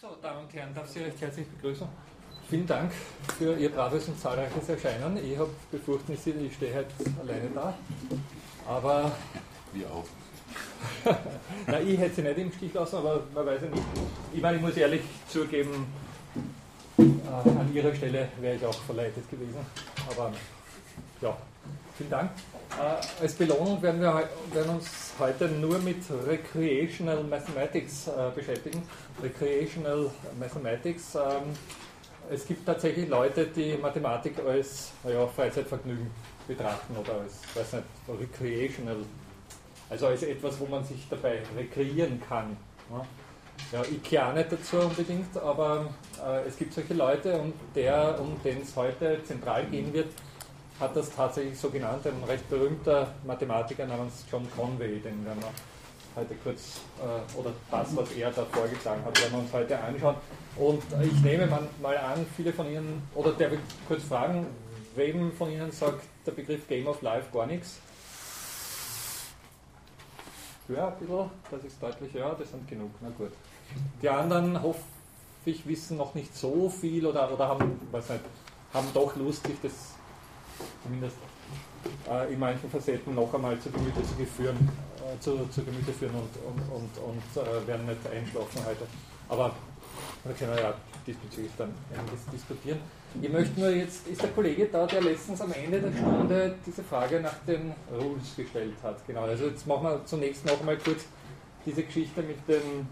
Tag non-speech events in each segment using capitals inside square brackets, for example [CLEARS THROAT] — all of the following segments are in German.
So, Damen und Herren, darf Sie recht herzlich begrüßen. Vielen Dank für Ihr braves und zahlreiches Erscheinen. Ich habe befürchtet, ich stehe heute alleine da. Aber. Wir auch. [LAUGHS] Nein, ich hätte sie nicht im Stich lassen, aber man weiß ja nicht. Ich meine, ich muss ehrlich zugeben, äh, an Ihrer Stelle wäre ich auch verleitet gewesen. Aber ja, vielen Dank. Äh, als Belohnung werden wir werden uns heute nur mit Recreational Mathematics äh, beschäftigen. Recreational Mathematics. Ähm, es gibt tatsächlich Leute, die Mathematik als ja, Freizeitvergnügen betrachten oder als, weiß nicht, recreational, also als etwas, wo man sich dabei rekreieren kann. Ja. Ja, ich kehre nicht dazu unbedingt, aber äh, es gibt solche Leute und der, um den es heute zentral gehen wird, hat das tatsächlich so genannt, ein recht berühmter Mathematiker namens John Conway, den werden wir heute kurz, äh, oder das, was er da vorgetragen hat, werden wir uns heute anschauen. Und ich nehme mal an, viele von Ihnen, oder der will kurz fragen, wem von Ihnen sagt der Begriff Game of Life gar nichts? Ja, ein bisschen, das ist deutlich, ja, das sind genug, na gut. Die anderen, hoffe ich, wissen noch nicht so viel oder, oder haben, weiß nicht, haben doch Lust, sich das zumindest äh, in manchen Facetten noch einmal zu Gemüte zu führen, äh, zu, zu Gemüte führen und, und, und, und äh, werden nicht einschlafen heute. Aber da können wir ja diesbezüglich dann einiges diskutieren. Ich möchte nur jetzt, ist der Kollege da, der letztens am Ende der Stunde diese Frage nach den Rules gestellt hat. Genau, also jetzt machen wir zunächst noch einmal kurz diese Geschichte mit den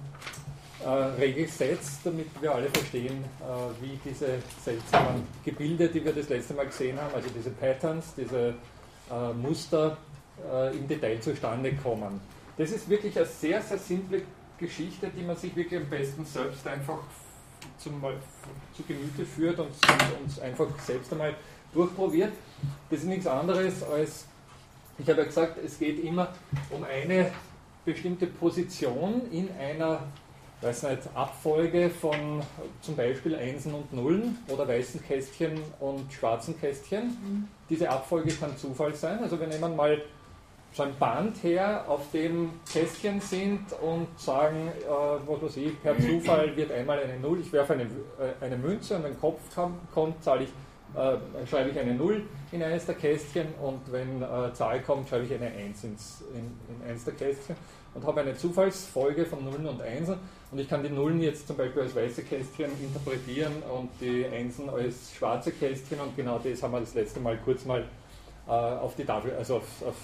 äh, Regelsets, damit wir alle verstehen, äh, wie diese seltsamen Gebilde, die wir das letzte Mal gesehen haben, also diese Patterns, diese äh, Muster im Detail zustande kommen. Das ist wirklich eine sehr, sehr simple Geschichte, die man sich wirklich am besten selbst einfach zum, zu Gemüte führt und, und einfach selbst einmal durchprobiert. Das ist nichts anderes als, ich habe ja gesagt, es geht immer um eine bestimmte Position in einer weiß nicht, Abfolge von zum Beispiel Einsen und Nullen oder weißen Kästchen und schwarzen Kästchen. Mhm. Diese Abfolge kann Zufall sein. Also wir nehmen mal so ein Band her, auf dem Kästchen sind und sagen, äh, was weiß ich, per Zufall wird einmal eine Null, ich werfe eine, äh, eine Münze und wenn Kopf kommt, zahle ich, äh, schreibe ich eine Null in eines der Kästchen und wenn äh, Zahl kommt, schreibe ich eine Eins ins, in, in eines der Kästchen und habe eine Zufallsfolge von Nullen und Einsen und ich kann die Nullen jetzt zum Beispiel als weiße Kästchen interpretieren und die Einsen als schwarze Kästchen und genau das haben wir das letzte Mal kurz mal äh, auf die Tafel, also auf, auf,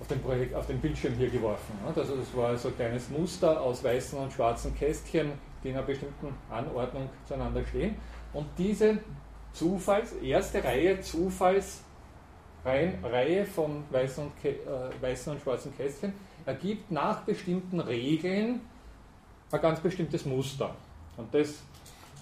auf, den Projekt, auf den Bildschirm hier geworfen. Also das war so ein kleines Muster aus weißen und schwarzen Kästchen, die in einer bestimmten Anordnung zueinander stehen. Und diese Zufalls, erste Reihe Zufalls Reihe von weißen und, äh, weißen und schwarzen Kästchen ergibt nach bestimmten Regeln ein ganz bestimmtes Muster. Und das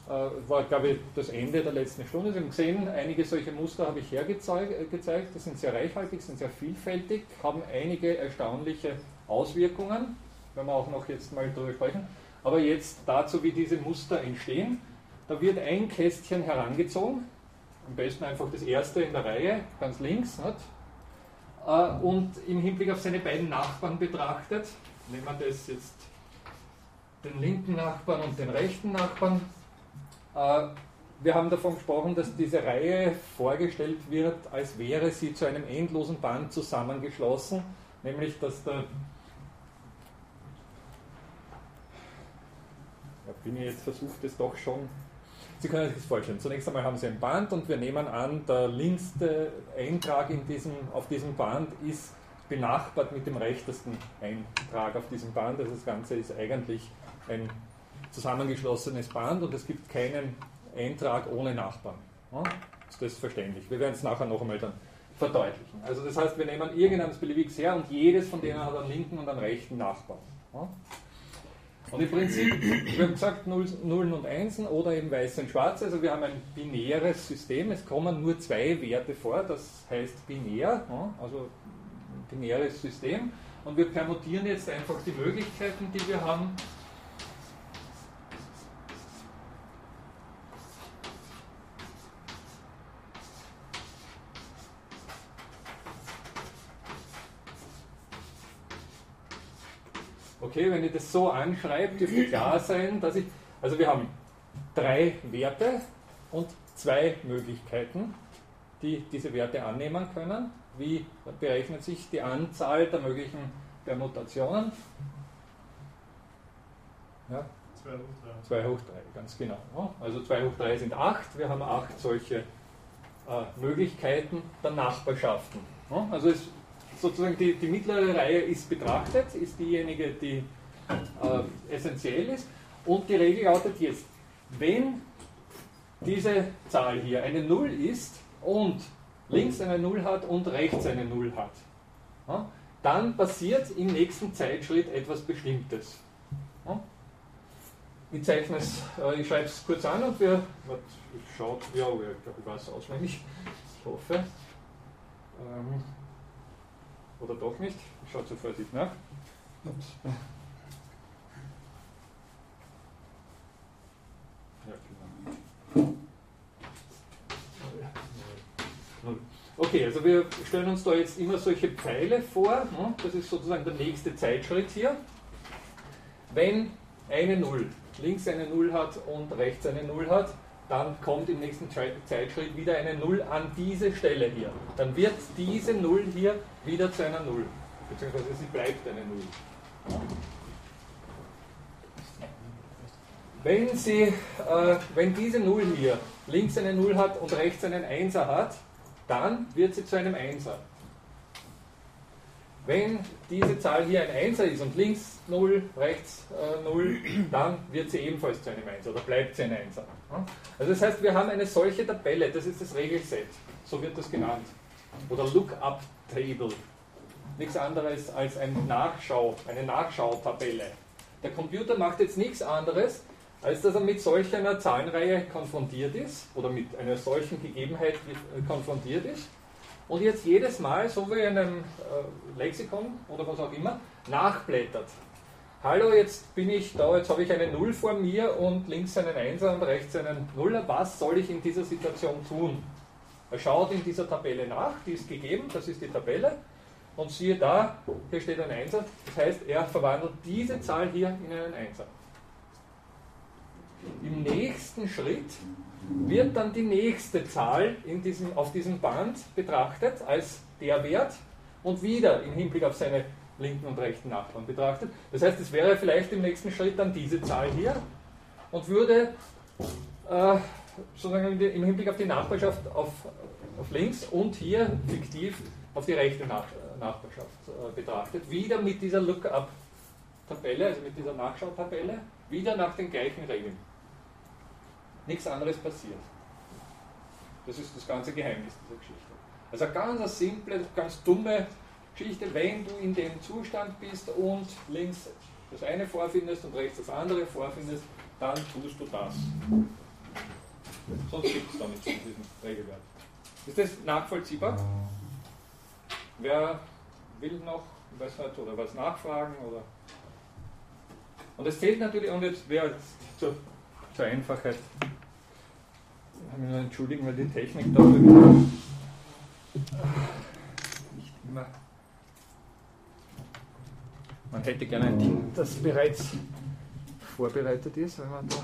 äh, war, glaube ich, das Ende der letzten Stunde. Sie haben gesehen, einige solche Muster habe ich hergezeigt. Äh, die sind sehr reichhaltig, sind sehr vielfältig, haben einige erstaunliche Auswirkungen. Werden wir auch noch jetzt mal darüber sprechen. Aber jetzt dazu, wie diese Muster entstehen. Da wird ein Kästchen herangezogen, am besten einfach das erste in der Reihe, ganz links. Nicht? Äh, und im Hinblick auf seine beiden Nachbarn betrachtet, nehmen wir das jetzt den linken Nachbarn und den rechten Nachbarn. Äh, wir haben davon gesprochen, dass diese Reihe vorgestellt wird, als wäre sie zu einem endlosen Band zusammengeschlossen, nämlich dass der ja, bin ich jetzt versucht, es doch schon Sie können sich das vorstellen. Zunächst einmal haben Sie ein Band und wir nehmen an, der linkste Eintrag in diesem, auf diesem Band ist benachbart mit dem rechtesten Eintrag auf diesem Band. Also das Ganze ist eigentlich ein zusammengeschlossenes Band und es gibt keinen Eintrag ohne Nachbarn. Ja? Ist das verständlich? Wir werden es nachher noch einmal dann verdeutlichen. Also das heißt, wir nehmen irgendeines beliebiges her und jedes von denen hat einen linken und einen rechten Nachbarn. Ja? Und im Prinzip, wir haben gesagt, Nullen und Einsen oder eben Weiß und Schwarz. Also wir haben ein binäres System. Es kommen nur zwei Werte vor, das heißt binär, also binäres System. Und wir permutieren jetzt einfach die Möglichkeiten, die wir haben, Okay, wenn ich das so anschreibe, dürfte [CLEARS THROAT] klar sein, dass ich Also wir haben drei Werte und zwei Möglichkeiten, die diese Werte annehmen können. Wie berechnet sich die Anzahl der möglichen Permutationen? Ja? 2 hoch 3. 2 hoch 3, ganz genau. Also 2 hoch 3 sind 8. Wir haben 8 solche äh, Möglichkeiten der Nachbarschaften. Also es, sozusagen die, die mittlere Reihe ist betrachtet, ist diejenige, die äh, essentiell ist. Und die Regel lautet jetzt, wenn diese Zahl hier eine 0 ist und links eine 0 hat und rechts eine 0 hat, ja, dann passiert im nächsten Zeitschritt etwas Bestimmtes. Ja. Ich zeichne es, äh, ich schreibe es kurz an und wir, ich schaue, ja, ich weiß es auswendig, ich hoffe. Ähm, oder doch nicht, ich schaue zur Vorsicht nach. Ups. Okay, also wir stellen uns da jetzt immer solche Pfeile vor. Ne? Das ist sozusagen der nächste Zeitschritt hier. Wenn eine 0 links eine 0 hat und rechts eine 0 hat, dann kommt im nächsten Zeitschritt wieder eine 0 an diese Stelle hier. Dann wird diese 0 hier wieder zu einer 0. Beziehungsweise sie bleibt eine 0. Wenn, sie, äh, wenn diese 0 hier links eine 0 hat und rechts einen 1er hat, dann wird sie zu einem Einser. Wenn diese Zahl hier ein Einser ist und links 0, rechts äh, 0, dann wird sie ebenfalls zu einem Einser oder bleibt sie ein Einser. Also das heißt, wir haben eine solche Tabelle, das ist das Regelset, so wird das genannt. Oder Lookup-Table. Nichts anderes als ein Nachschau, eine Nachschautabelle. Der Computer macht jetzt nichts anderes, als dass er mit solch einer Zahlenreihe konfrontiert ist oder mit einer solchen Gegebenheit äh, konfrontiert ist und jetzt jedes Mal, so wie in einem äh, Lexikon oder was auch immer, nachblättert. Hallo, jetzt bin ich da, jetzt habe ich eine Null vor mir und links einen Einser und rechts einen Nuller. Was soll ich in dieser Situation tun? Er schaut in dieser Tabelle nach, die ist gegeben, das ist die Tabelle. Und siehe da, hier steht ein Einser. Das heißt, er verwandelt diese Zahl hier in einen Einser. Im nächsten Schritt wird dann die nächste Zahl in diesem, auf diesem Band betrachtet als der Wert und wieder im Hinblick auf seine linken und rechten Nachbarn betrachtet. Das heißt, es wäre vielleicht im nächsten Schritt dann diese Zahl hier und würde äh, sozusagen im Hinblick auf die Nachbarschaft auf, auf links und hier fiktiv auf die rechte Nach Nachbarschaft äh, betrachtet. Wieder mit dieser Lookup-Tabelle, also mit dieser Nachschautabelle, wieder nach den gleichen Regeln. Nichts anderes passiert. Das ist das ganze Geheimnis dieser Geschichte. Also eine ganz simple, ganz dumme Geschichte, wenn du in dem Zustand bist und links das eine vorfindest und rechts das andere vorfindest, dann tust du das. Sonst gibt es da nichts in diesem Regelwerk. Ist das nachvollziehbar? Wer will noch was hat oder was nachfragen? Oder? Und es zählt natürlich, und jetzt wer zur zur Einfachheit. Ich muss mich nur entschuldigen, weil die Technik da nicht immer. Man hätte gerne ein Ding, das bereits vorbereitet ist, wenn man da.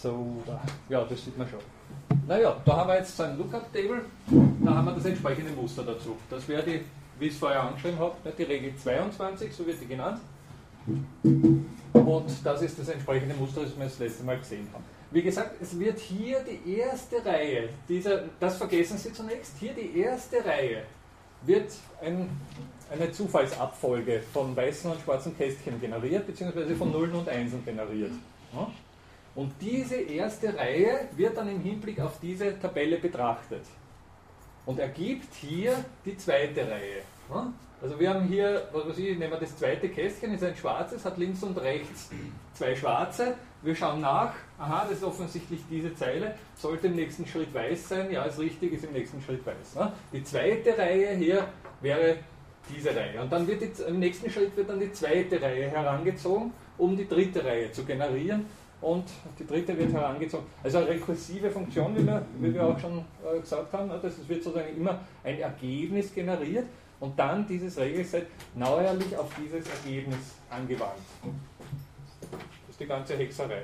So, ja, das sieht man schon. naja, da haben wir jetzt so ein Lookup-Table, da haben wir das entsprechende Muster dazu. Das wäre die, wie ich es vorher angeschrieben habe, die Regel 22, so wird die genannt. Und das ist das entsprechende Muster, das wir das letzte Mal gesehen haben. Wie gesagt, es wird hier die erste Reihe, dieser, das vergessen Sie zunächst, hier die erste Reihe wird ein, eine Zufallsabfolge von weißen und schwarzen Kästchen generiert, beziehungsweise von Nullen und Einsen generiert. Und diese erste Reihe wird dann im Hinblick auf diese Tabelle betrachtet und ergibt hier die zweite Reihe. Also wir haben hier, was weiß ich, nehmen wir das zweite Kästchen, ist ein schwarzes, hat links und rechts zwei schwarze. Wir schauen nach, aha, das ist offensichtlich diese Zeile, sollte im nächsten Schritt weiß sein, ja, ist richtig, ist im nächsten Schritt weiß. Die zweite Reihe hier wäre diese Reihe. Und dann wird die, im nächsten Schritt wird dann die zweite Reihe herangezogen, um die dritte Reihe zu generieren. Und die dritte wird herangezogen. Also eine rekursive Funktion, wie wir, wie wir auch schon äh, gesagt haben, das wird sozusagen immer ein Ergebnis generiert und dann dieses Regelset neuerlich auf dieses Ergebnis angewandt. Das ist die ganze Hexerei.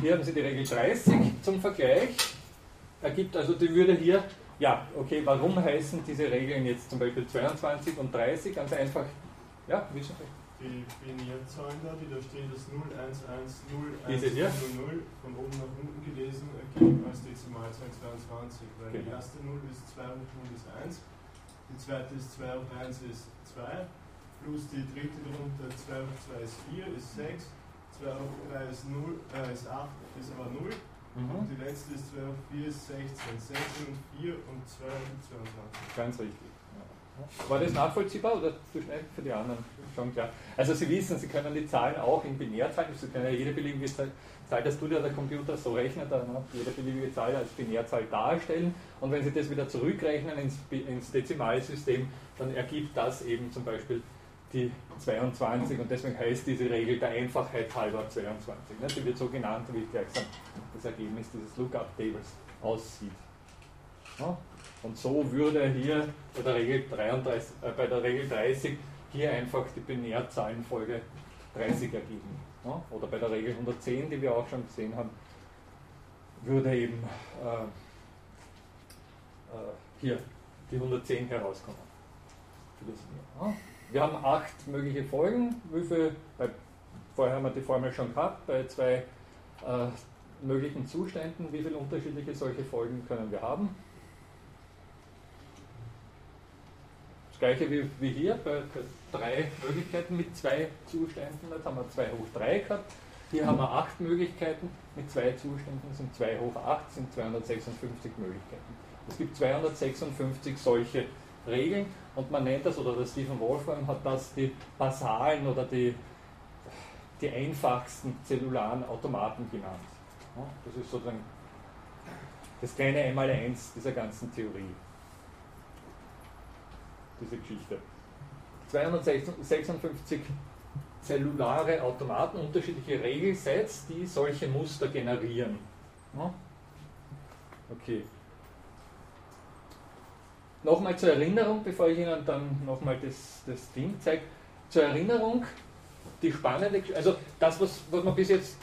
Hier haben Sie die Regel 30 zum Vergleich. Ergibt also, die würde hier, ja, okay, warum heißen diese Regeln jetzt zum Beispiel 22 und 30? Ganz einfach, ja, wissen Sie die Binärzahlen da, die da stehen, das 0, 1, 1, 0, 1, Diese hier? 0, 0, von oben nach unten gelesen, ergeben als Dezimalzahl 22, weil die Genau. erste 0 ist 2 hoch 0 ist 1, die zweite ist 2 hoch 1 ist 2, plus die dritte darunter 2 hoch 2 ist 4, ist 6, 2 hoch 3 ist 0, äh, ist 8, ist aber 0, und Mhm. die letzte ist 2 hoch 4 ist 16, 16 und 4 und 2 und 22. Ganz richtig. War das nachvollziehbar oder zu schnell für die anderen? Schon klar. Also Sie wissen, Sie können die Zahlen auch in Binärzahlen, Sie können ja jede beliebige Zahl, Das tut ja der Computer so rechnet, dann ne, jede beliebige Zahl als Binärzahl darstellen und wenn Sie das wieder zurückrechnen ins, ins Dezimalsystem, dann ergibt das eben zum Beispiel die 22 und deswegen heißt diese Regel der Einfachheit halber 22. Ne? Die wird so genannt, wie ich gleich gesagt das Ergebnis dieses Lookup-Tables aussieht. Und so würde hier bei der Regel, 33, äh, bei der Regel 30 hier einfach die Binärzahlenfolge 30 ergeben. Ja? Oder bei der Regel 110, die wir auch schon gesehen haben, würde eben äh, äh, hier die 110 herauskommen. Ja? Wir haben acht mögliche Folgen. Wie viel, bei, vorher haben wir die Formel schon gehabt, bei zwei äh, möglichen Zuständen, wie viele unterschiedliche solche Folgen können wir haben. Das gleiche wie, wie hier, bei drei Möglichkeiten mit zwei Zuständen. Jetzt haben wir 2 hoch 3 gehabt. Hier haben wir acht Möglichkeiten mit zwei Zuständen, sind 2 hoch 8, sind 256 Möglichkeiten. Es gibt 256 solche Regeln und man nennt das, oder der Stephen Wolfram hat das die basalen oder die, die einfachsten zellularen Automaten genannt. Das ist sozusagen das kleine Einmaleins dieser ganzen Theorie diese Geschichte. 256 zellulare Automaten, unterschiedliche Regelsets, die solche Muster generieren. Okay. Nochmal zur Erinnerung, bevor ich Ihnen dann nochmal das, das Ding zeige. Zur Erinnerung, die spannende, also das, was, was wir bis jetzt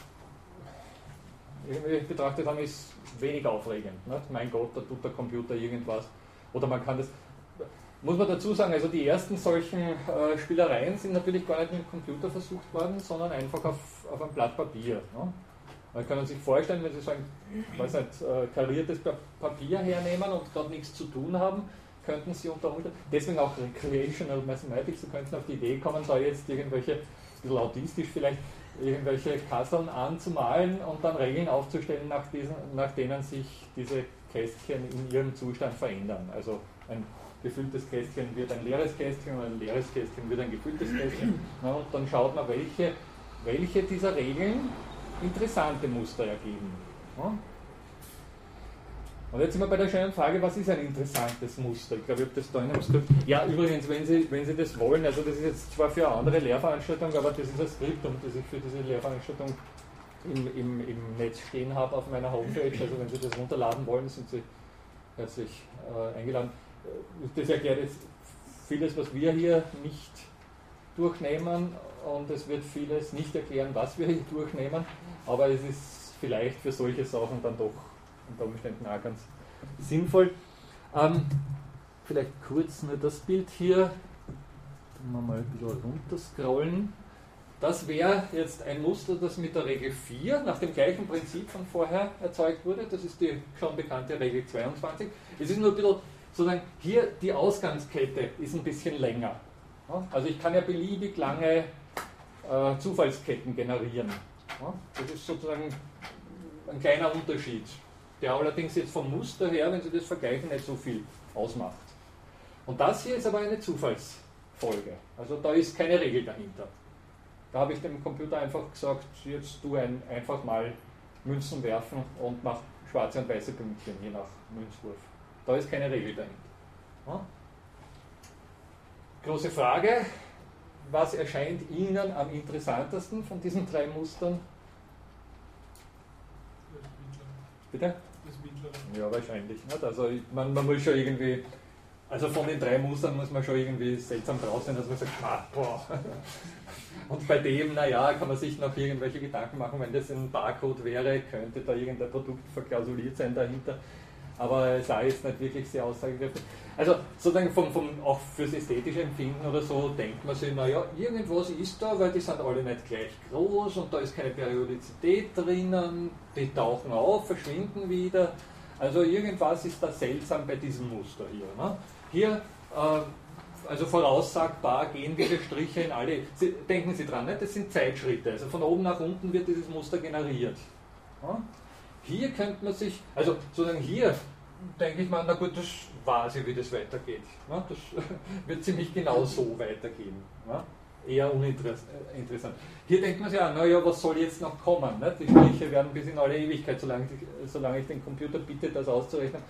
betrachtet haben, ist wenig aufregend. Nicht? Mein Gott, da tut der Computer irgendwas. Oder man kann das, muss man dazu sagen, also die ersten solchen äh, Spielereien sind natürlich gar nicht mit dem Computer versucht worden, sondern einfach auf, auf einem Blatt Papier. Ne? Man kann sich vorstellen, wenn Sie so ein weiß nicht, äh, kariertes Pa- Papier hernehmen und gerade nichts zu tun haben, könnten Sie unter Umständen, deswegen auch Recreational Mathematics, Sie könnten auf die Idee kommen, da jetzt irgendwelche, ein bisschen autistisch vielleicht, irgendwelche Kasseln anzumalen und dann Regeln aufzustellen, nach, diesen, nach denen sich diese Kästchen in ihrem Zustand verändern. Also ein gefülltes Kästchen wird ein leeres Kästchen und ein leeres Kästchen wird ein gefülltes Kästchen. [CLEARS THROAT] Ja, und dann schaut man, welche, welche dieser Regeln interessante Muster ergeben. Ja? Und jetzt sind wir bei der schönen Frage, was ist ein interessantes Muster? Ich glaube, ich habe das da in einem Skript. Ja, übrigens, wenn Sie, wenn Sie das wollen, also das ist jetzt zwar für eine andere Lehrveranstaltung, aber das ist ein Skriptum, das ich für diese Lehrveranstaltung im, im, im Netz stehen habe auf meiner Homepage. Also wenn Sie das runterladen wollen, sind Sie herzlich äh, eingeladen. Äh, Das erklärt jetzt vieles, was wir hier nicht durchnehmen und es wird vieles nicht erklären, was wir hier durchnehmen, aber es ist vielleicht für solche Sachen dann doch unter Umständen auch ganz sinnvoll. Ähm, vielleicht kurz nur das Bild hier. Dann wir mal ein bisschen runterscrollen. Das wäre jetzt ein Muster, das mit der Regel 4 nach dem gleichen Prinzip von vorher erzeugt wurde. Das ist die schon bekannte Regel 22. Es ist nur ein bisschen, sozusagen, hier die Ausgangskette ist ein bisschen länger. Also ich kann ja beliebig lange äh, Zufallsketten generieren. Das ist sozusagen ein kleiner Unterschied, der allerdings jetzt vom Muster her, wenn Sie das vergleichen, nicht so viel ausmacht. Und das hier ist aber eine Zufallsfolge. Also da ist keine Regel dahinter. Da habe ich dem Computer einfach gesagt, jetzt du ein, einfach mal Münzen werfen und mach schwarze und weiße Pünktchen, je nach Münzwurf. Da ist keine Regel dahinter. Ja? Große Frage, was erscheint Ihnen am interessantesten von diesen drei Mustern? Bitte? Das mittlere. Ja, wahrscheinlich. Nicht? Also man, man muss schon irgendwie also von den drei Mustern muss man schon irgendwie seltsam drauf sein, dass man sagt, ah, boah. [LAUGHS] Und bei dem, naja, kann man sich noch irgendwelche Gedanken machen, wenn das ein Barcode wäre, könnte da irgendein Produkt verklausuliert sein dahinter. Aber es sei jetzt nicht wirklich sehr aussagekräftig. Also sozusagen vom, vom, auch fürs ästhetische Empfinden oder so denkt man sich, naja, irgendwas ist da, weil die sind alle nicht gleich groß und da ist keine Periodizität drinnen, die tauchen auf, verschwinden wieder. Also irgendwas ist da seltsam bei diesem Muster hier. Ne? Hier, äh, also voraussagbar, gehen diese Striche in alle. Sie, denken Sie dran, ne? das sind Zeitschritte. Also von oben nach unten wird dieses Muster generiert. Ja? Hier könnte man sich, also sozusagen hier denke ich mal, na gut, das weiß ich, wie das weitergeht. Ja? Das [LAUGHS] wird ziemlich genau so weitergehen. Ja? Eher uninteressant. Hier denkt man sich ja, naja, was soll jetzt noch kommen? Ne? Die Striche werden bis in alle Ewigkeit, solange ich, solange ich den Computer bitte, das auszurechnen,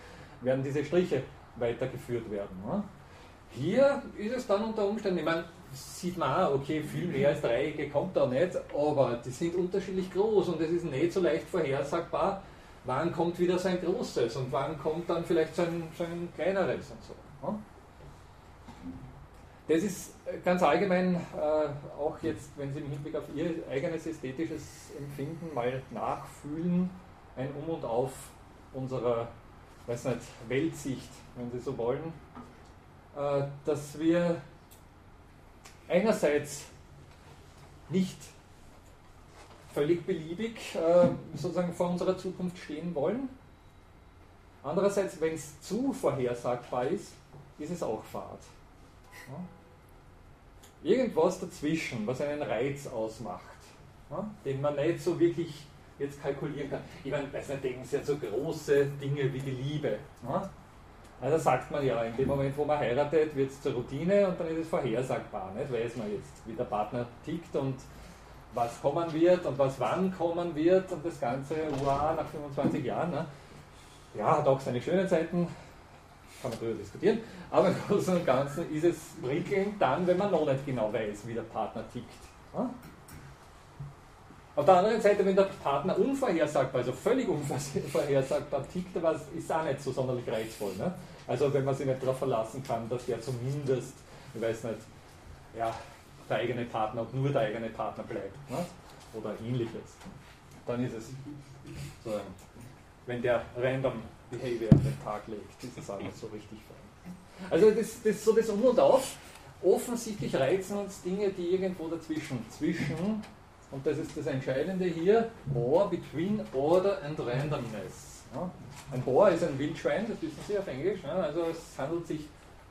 werden diese Striche weitergeführt werden. Ne? Hier ist es dann unter Umständen, ich meine, sieht man auch, okay, viel mehr als Dreiecke kommt da nicht, aber die sind unterschiedlich groß und es ist nicht so leicht vorhersagbar, wann kommt wieder so ein großes und wann kommt dann vielleicht so ein, kleineres und so. Das ist ganz allgemein äh, auch jetzt, wenn Sie im Hinblick auf Ihr eigenes ästhetisches Empfinden mal nachfühlen, ein Um und Auf unserer weiß nicht, Weltsicht, wenn Sie so wollen, äh, dass wir einerseits nicht völlig beliebig äh, sozusagen vor unserer Zukunft stehen wollen. Andererseits, wenn es zu vorhersagbar ist, ist es auch Fahrt. Irgendwas dazwischen, was einen Reiz ausmacht, den man nicht so wirklich jetzt kalkulieren kann. Ich meine, weiß nicht, denken Sie an so große Dinge wie die Liebe. Ne? Also sagt man ja, in dem Moment, wo man heiratet, wird es zur Routine und dann ist es vorhersagbar. Nicht? Weiß man jetzt, wie der Partner tickt und was kommen wird und was wann kommen wird und das Ganze, wow, nach 25 Jahren. Ne? Ja, hat auch seine schönen Seiten, kann man darüber diskutieren, aber im Großen und Ganzen ist es prickelnd dann, wenn man noch nicht genau weiß, wie der Partner tickt. Ne? Auf der anderen Seite, wenn der Partner unvorhersagbar, also völlig unvorhersagbar tickt, aber ist auch nicht so sonderlich reizvoll. Ne? Also wenn man sich nicht darauf verlassen kann, dass der zumindest, ich weiß nicht, ja, der eigene Partner und nur der eigene Partner bleibt. Ne? Oder ähnliches. Dann ist es so, wenn der random Behavior an den Tag legt, ist es auch nicht so richtig fein. Also das, das so das Um und Auf. Offensichtlich reizen uns Dinge, die irgendwo dazwischen, zwischen und das ist das Entscheidende hier, Or between Order and Randomness. Ja. Ein Bohr ist ein Wildschwein, das wissen Sie auf Englisch. Ja. Also es handelt sich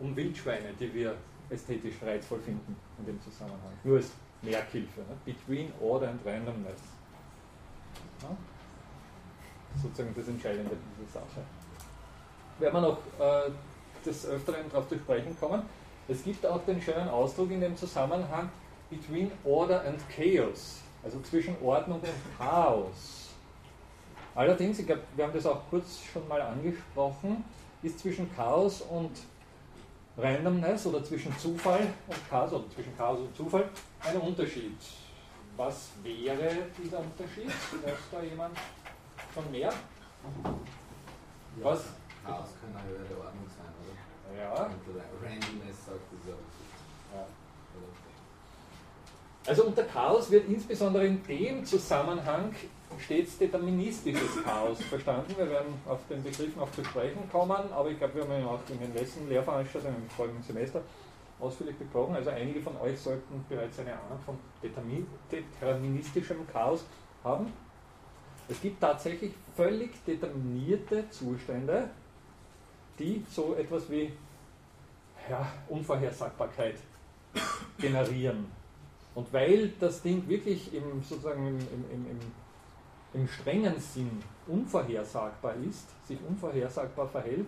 um Wildschweine, die wir ästhetisch reizvoll finden in dem Zusammenhang. Nur als Merkhilfe. Ne? Between Order and Randomness. Ja. Sozusagen das Entscheidende dieser Sache. Werden wir noch äh, des Öfteren darauf zu sprechen kommen. Es gibt auch den schönen Ausdruck in dem Zusammenhang between Order and Chaos also zwischen Ordnung und Chaos. Allerdings, ich glaube, wir haben das auch kurz schon mal angesprochen, ist zwischen Chaos und Randomness oder zwischen Zufall und Chaos oder zwischen Chaos und Zufall ein Unterschied. Was wäre dieser Unterschied? Weiß da jemand schon mehr? Was? Chaos kann eine höhere Ordnung sein, oder? Ja. Und Randomness sagt ja. Also unter Chaos wird insbesondere in dem Zusammenhang stets deterministisches Chaos verstanden. Wir werden auf den Begriff noch zu sprechen kommen, aber ich glaube, wir haben ihn auch in den letzten Lehrveranstaltungen im folgenden Semester ausführlich besprochen. Also einige von euch sollten bereits eine Ahnung von deterministischem Chaos haben. Es gibt tatsächlich völlig determinierte Zustände, die so etwas wie ja, Unvorhersagbarkeit generieren. Und weil das Ding wirklich im, sozusagen im, im, im, im strengen Sinn unvorhersagbar ist, sich unvorhersagbar verhält,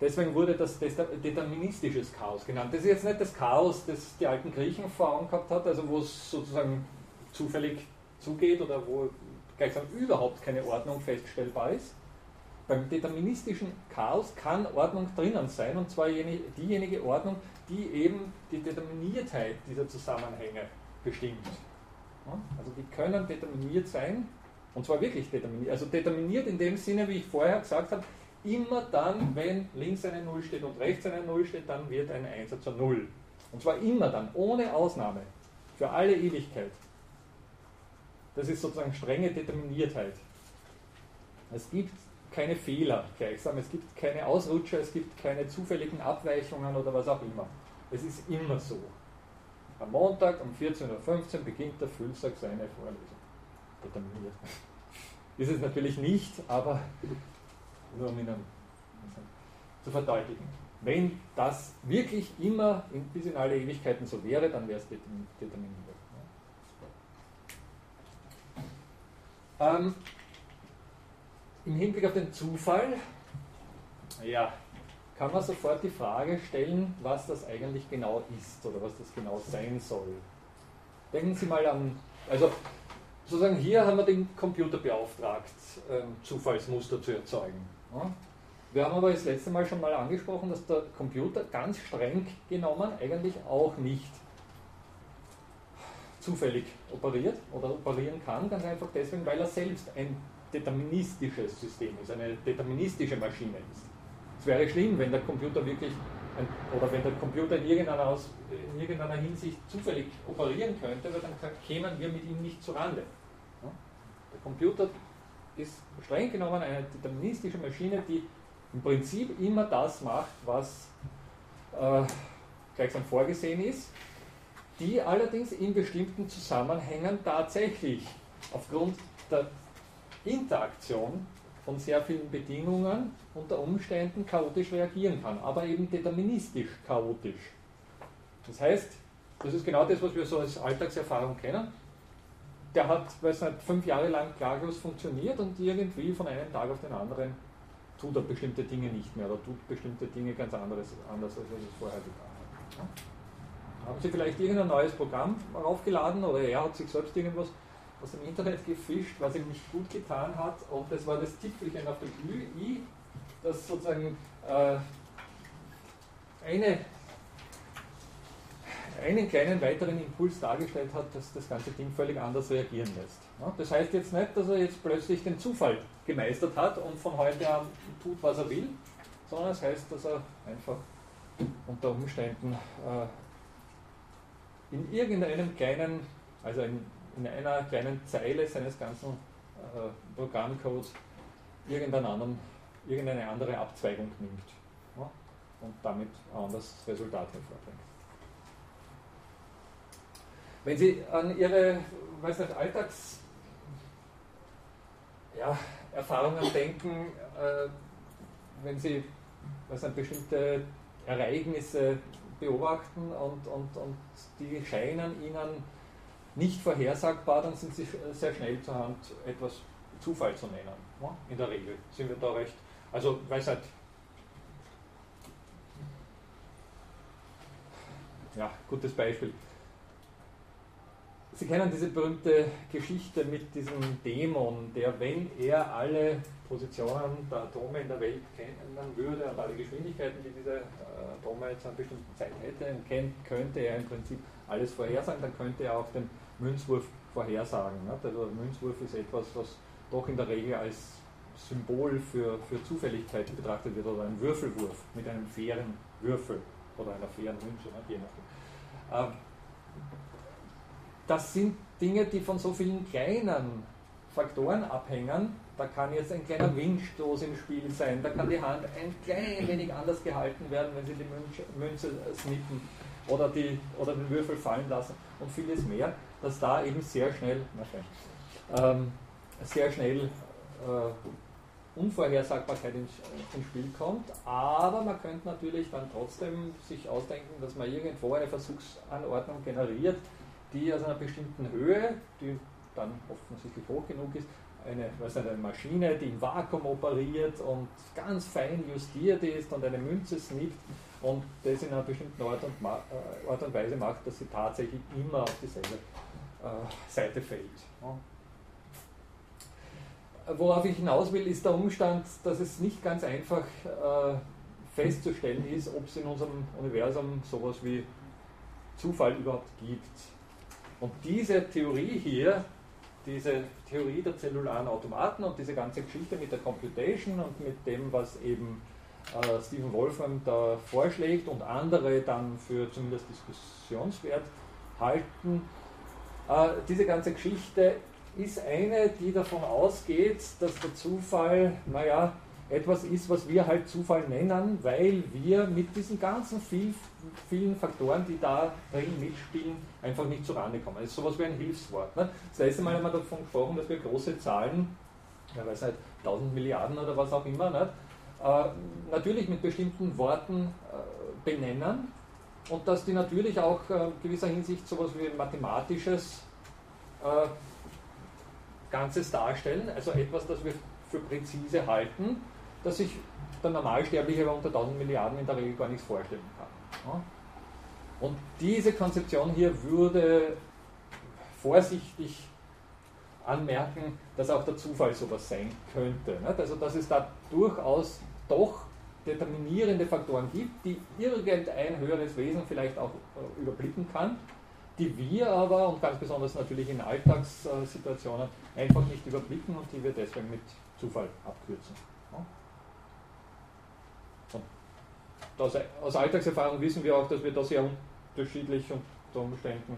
deswegen wurde das deterministisches Chaos genannt. Das ist jetzt nicht das Chaos, das die alten Griechen vor Augen gehabt hat, also wo es sozusagen zufällig zugeht oder wo gleichsam überhaupt keine Ordnung feststellbar ist. Beim deterministischen Chaos kann Ordnung drinnen sein, und zwar diejenige Ordnung, die eben die Determiniertheit dieser Zusammenhänge bestimmt. Also die können determiniert sein, und zwar wirklich determiniert. Also determiniert in dem Sinne, wie ich vorher gesagt habe, immer dann, wenn links eine Null steht und rechts eine Null steht, dann wird ein Einser zur Null. Und zwar immer dann, ohne Ausnahme, für alle Ewigkeit. Das ist sozusagen strenge Determiniertheit. Es gibt keine Fehler gleichsam, es gibt keine Ausrutscher, es gibt keine zufälligen Abweichungen oder was auch immer. Es ist immer so. Am Montag um 14.15 Uhr beginnt der Füllsack seine Vorlesung. Determiniert. Ist es natürlich nicht, aber nur um Ihnen zu verdeutlichen. Wenn das wirklich immer in, bis in alle Ewigkeiten so wäre, dann wäre es determiniert. Ähm, Im Hinblick auf den Zufall, ja, kann man sofort die Frage stellen, was das eigentlich genau ist oder was das genau sein soll. Denken Sie mal an, also sozusagen hier haben wir den Computer beauftragt, ähm, Zufallsmuster zu erzeugen. Wir haben aber das letzte Mal schon mal angesprochen, dass der Computer ganz streng genommen eigentlich auch nicht zufällig operiert oder operieren kann, ganz einfach deswegen, weil er selbst ein deterministisches System ist, eine deterministische Maschine ist. Es wäre schlimm, wenn der Computer wirklich ein, oder wenn der Computer in irgendeiner, Aus, in irgendeiner Hinsicht zufällig operieren könnte, weil dann kämen wir mit ihm nicht zurande. Der Computer ist streng genommen eine deterministische Maschine, die im Prinzip immer das macht, was äh, gleichsam vorgesehen ist die allerdings in bestimmten Zusammenhängen tatsächlich aufgrund der Interaktion von sehr vielen Bedingungen unter Umständen chaotisch reagieren kann, aber eben deterministisch chaotisch. Das heißt, das ist genau das, was wir so als Alltagserfahrung kennen. Der hat, weiß nicht, fünf Jahre lang klaglos funktioniert und irgendwie von einem Tag auf den anderen tut er bestimmte Dinge nicht mehr oder tut bestimmte Dinge ganz anderes, anders, als er es vorher getan hat. Haben Sie vielleicht irgendein neues Programm raufgeladen oder er hat sich selbst irgendwas aus dem Internet gefischt, was ihm nicht gut getan hat und das war das Tipfelchen auf dem Ü, das sozusagen äh, eine, einen kleinen weiteren Impuls dargestellt hat, dass das ganze Ding völlig anders reagieren lässt. Das heißt jetzt nicht, dass er jetzt plötzlich den Zufall gemeistert hat und von heute an tut, was er will, sondern es das heißt, dass er einfach unter Umständen äh, in irgendeinem kleinen, also in, in einer kleinen Zeile seines ganzen äh, Programmcodes irgendeinen anderen, irgendeine andere Abzweigung nimmt ja, und damit ein anderes Resultat hervorbringt. Wenn Sie an Ihre weiß nicht, Alltags ja, Erfahrungen denken, äh, wenn Sie weiß nicht, bestimmte Ereignisse beobachten und, und, und die scheinen ihnen nicht vorhersagbar, dann sind sie sehr schnell zur Hand, etwas Zufall zu nennen. In der Regel sind wir da recht. Also, weiß nicht. Ja, gutes Beispiel. Sie kennen diese berühmte Geschichte mit diesem Dämon, der, wenn er alle Positionen der Atome in der Welt kennen würde und alle Geschwindigkeiten, die diese äh, Atome zu einer bestimmten Zeit hätte, könnte er im Prinzip alles vorhersagen, dann könnte er auch den Münzwurf vorhersagen. Also Münzwurf ist etwas, was doch in der Regel als Symbol für, für Zufälligkeit betrachtet wird oder ein Würfelwurf mit einem fairen Würfel oder einer fairen Münze, je nachdem. Ähm, das sind Dinge, die von so vielen kleinen Faktoren abhängen. Da kann jetzt ein kleiner Windstoß im Spiel sein, da kann die Hand ein klein wenig anders gehalten werden, wenn Sie die Münze, snippen oder, die, oder den Würfel fallen lassen und vieles mehr, dass da eben sehr schnell, ähm, sehr schnell äh, Unvorhersagbarkeit ins, ins, Spiel kommt. Aber man könnte natürlich dann trotzdem sich ausdenken, dass man irgendwo eine Versuchsanordnung generiert, die aus einer bestimmten Höhe, die dann offensichtlich hoch genug ist, eine, was eine Maschine, die im Vakuum operiert und ganz fein justiert ist und eine Münze snippt und das in einer bestimmten Art und, äh, Art und Weise macht, dass sie tatsächlich immer auf dieselbe äh, Seite fällt. Worauf ich hinaus will, ist der Umstand, dass es nicht ganz einfach äh, festzustellen ist, ob es in unserem Universum sowas wie Zufall überhaupt gibt. Und diese Theorie hier, diese Theorie der zellularen Automaten und diese ganze Geschichte mit der Computation und mit dem, was eben äh, Stephen Wolfram da vorschlägt und andere dann für zumindest diskussionswert halten, äh, diese ganze Geschichte ist eine, die davon ausgeht, dass der Zufall, naja, etwas ist, was wir halt Zufall nennen, weil wir mit diesen ganzen viel, vielen Faktoren, die da drin mitspielen, einfach nicht zurande kommen. Das ist sowas wie ein Hilfswort. Ne? Das letzte Mal haben wir davon gesprochen, dass wir große Zahlen, ja, weiß halt 1000 Milliarden oder was auch immer, nicht? Äh, natürlich mit bestimmten Worten äh, benennen und dass die natürlich auch äh, in gewisser Hinsicht sowas wie ein mathematisches äh, Ganzes darstellen, also etwas, das wir für präzise halten dass sich der Normalsterbliche aber unter 1000 Milliarden in der Regel gar nichts vorstellen kann. Und diese Konzeption hier würde vorsichtig anmerken, dass auch der Zufall sowas sein könnte. Also dass es da durchaus doch determinierende Faktoren gibt, die irgendein höheres Wesen vielleicht auch äh, überblicken kann, die wir aber und ganz besonders natürlich in Alltagssituationen einfach nicht überblicken und die wir deswegen mit Zufall abkürzen. das, aus Alltagserfahrung wissen wir auch, dass wir da sehr unterschiedlich unter Umständen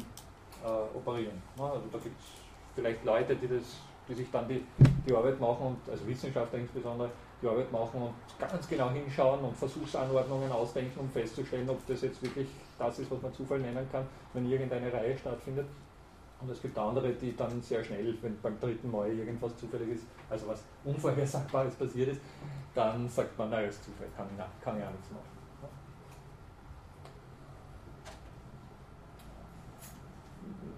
äh, operieren. Also da gibt es vielleicht Leute, die, das, die sich dann die, die Arbeit machen, und, also Wissenschaftler insbesondere, die Arbeit machen und ganz genau hinschauen und Versuchsanordnungen ausdenken, um festzustellen, ob das jetzt wirklich das ist, was man Zufall nennen kann, wenn irgendeine Reihe stattfindet. Und es gibt andere, die dann sehr schnell, wenn beim dritten Mal irgendwas zufällig ist, also was Unvorhersagbares passiert ist, dann sagt man, naja, ist Zufall, kann, kann ich auch nichts machen.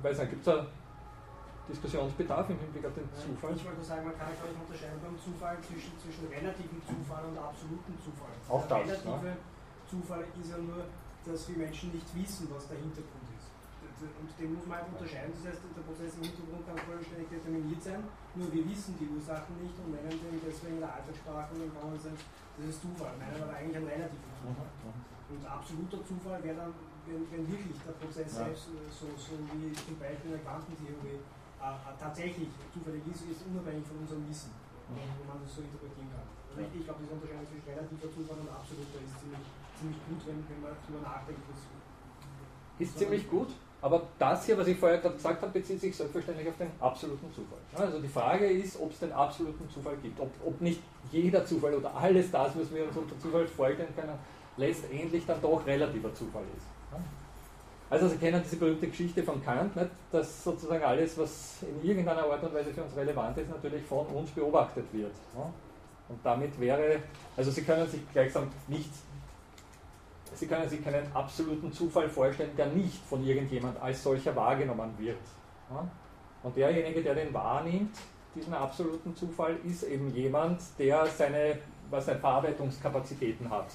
weiß nicht, gibt es da Diskussionsbedarf im Hinblick auf den Zufall? Ich wollte sagen, man kann glaube ich unterscheiden beim Zufall zwischen, zwischen relativen Zufall und absoluten Zufall. Auch das. Relative ja. Zufall ist ja nur, dass wir Menschen nicht wissen, was der Hintergrund ist. Und den muss man halt unterscheiden. Das heißt, der Prozess im Hintergrund kann vollständig determiniert sein, nur wir wissen die Ursachen nicht und nennen den deswegen in der Alltagssprache und dann kann man sagen, das ist Zufall. Meinen aber eigentlich einen relativen Zufall. Mhm, mhm. Und absoluter Zufall wäre dann wenn, wenn wirklich der Prozess ja. selbst, äh, so, so wie zum Beispiel in der Quantentheorie, tatsächlich zufällig ist, ist unabhängig von unserem Wissen, mhm. wo man das so interpretieren kann. Also ich, glaube, diese Unterscheidung zwischen relativer Zufall und absoluter ist ziemlich, ziemlich gut, wenn, wenn man darüber nachdenkt. ist ziemlich gut, aber das hier, was ich vorher gerade gesagt habe, bezieht sich selbstverständlich auf den absoluten Zufall. Also die Frage ist, ob es den absoluten Zufall gibt. Ob, ob nicht jeder Zufall oder alles das, was wir uns unter Zufall vorstellen können, letztendlich dann doch relativer Zufall ist. Also Sie kennen diese berühmte Geschichte von Kant, nicht? dass sozusagen alles, was in irgendeiner Art und Weise für uns relevant ist, natürlich von uns beobachtet wird. Und damit wäre, also Sie können sich gleichsam nicht, Sie können sich keinen absoluten Zufall vorstellen, der nicht von irgendjemand als solcher wahrgenommen wird. Und derjenige, der den wahrnimmt, diesen absoluten Zufall, ist eben jemand, der seine was seine Verarbeitungskapazitäten hat.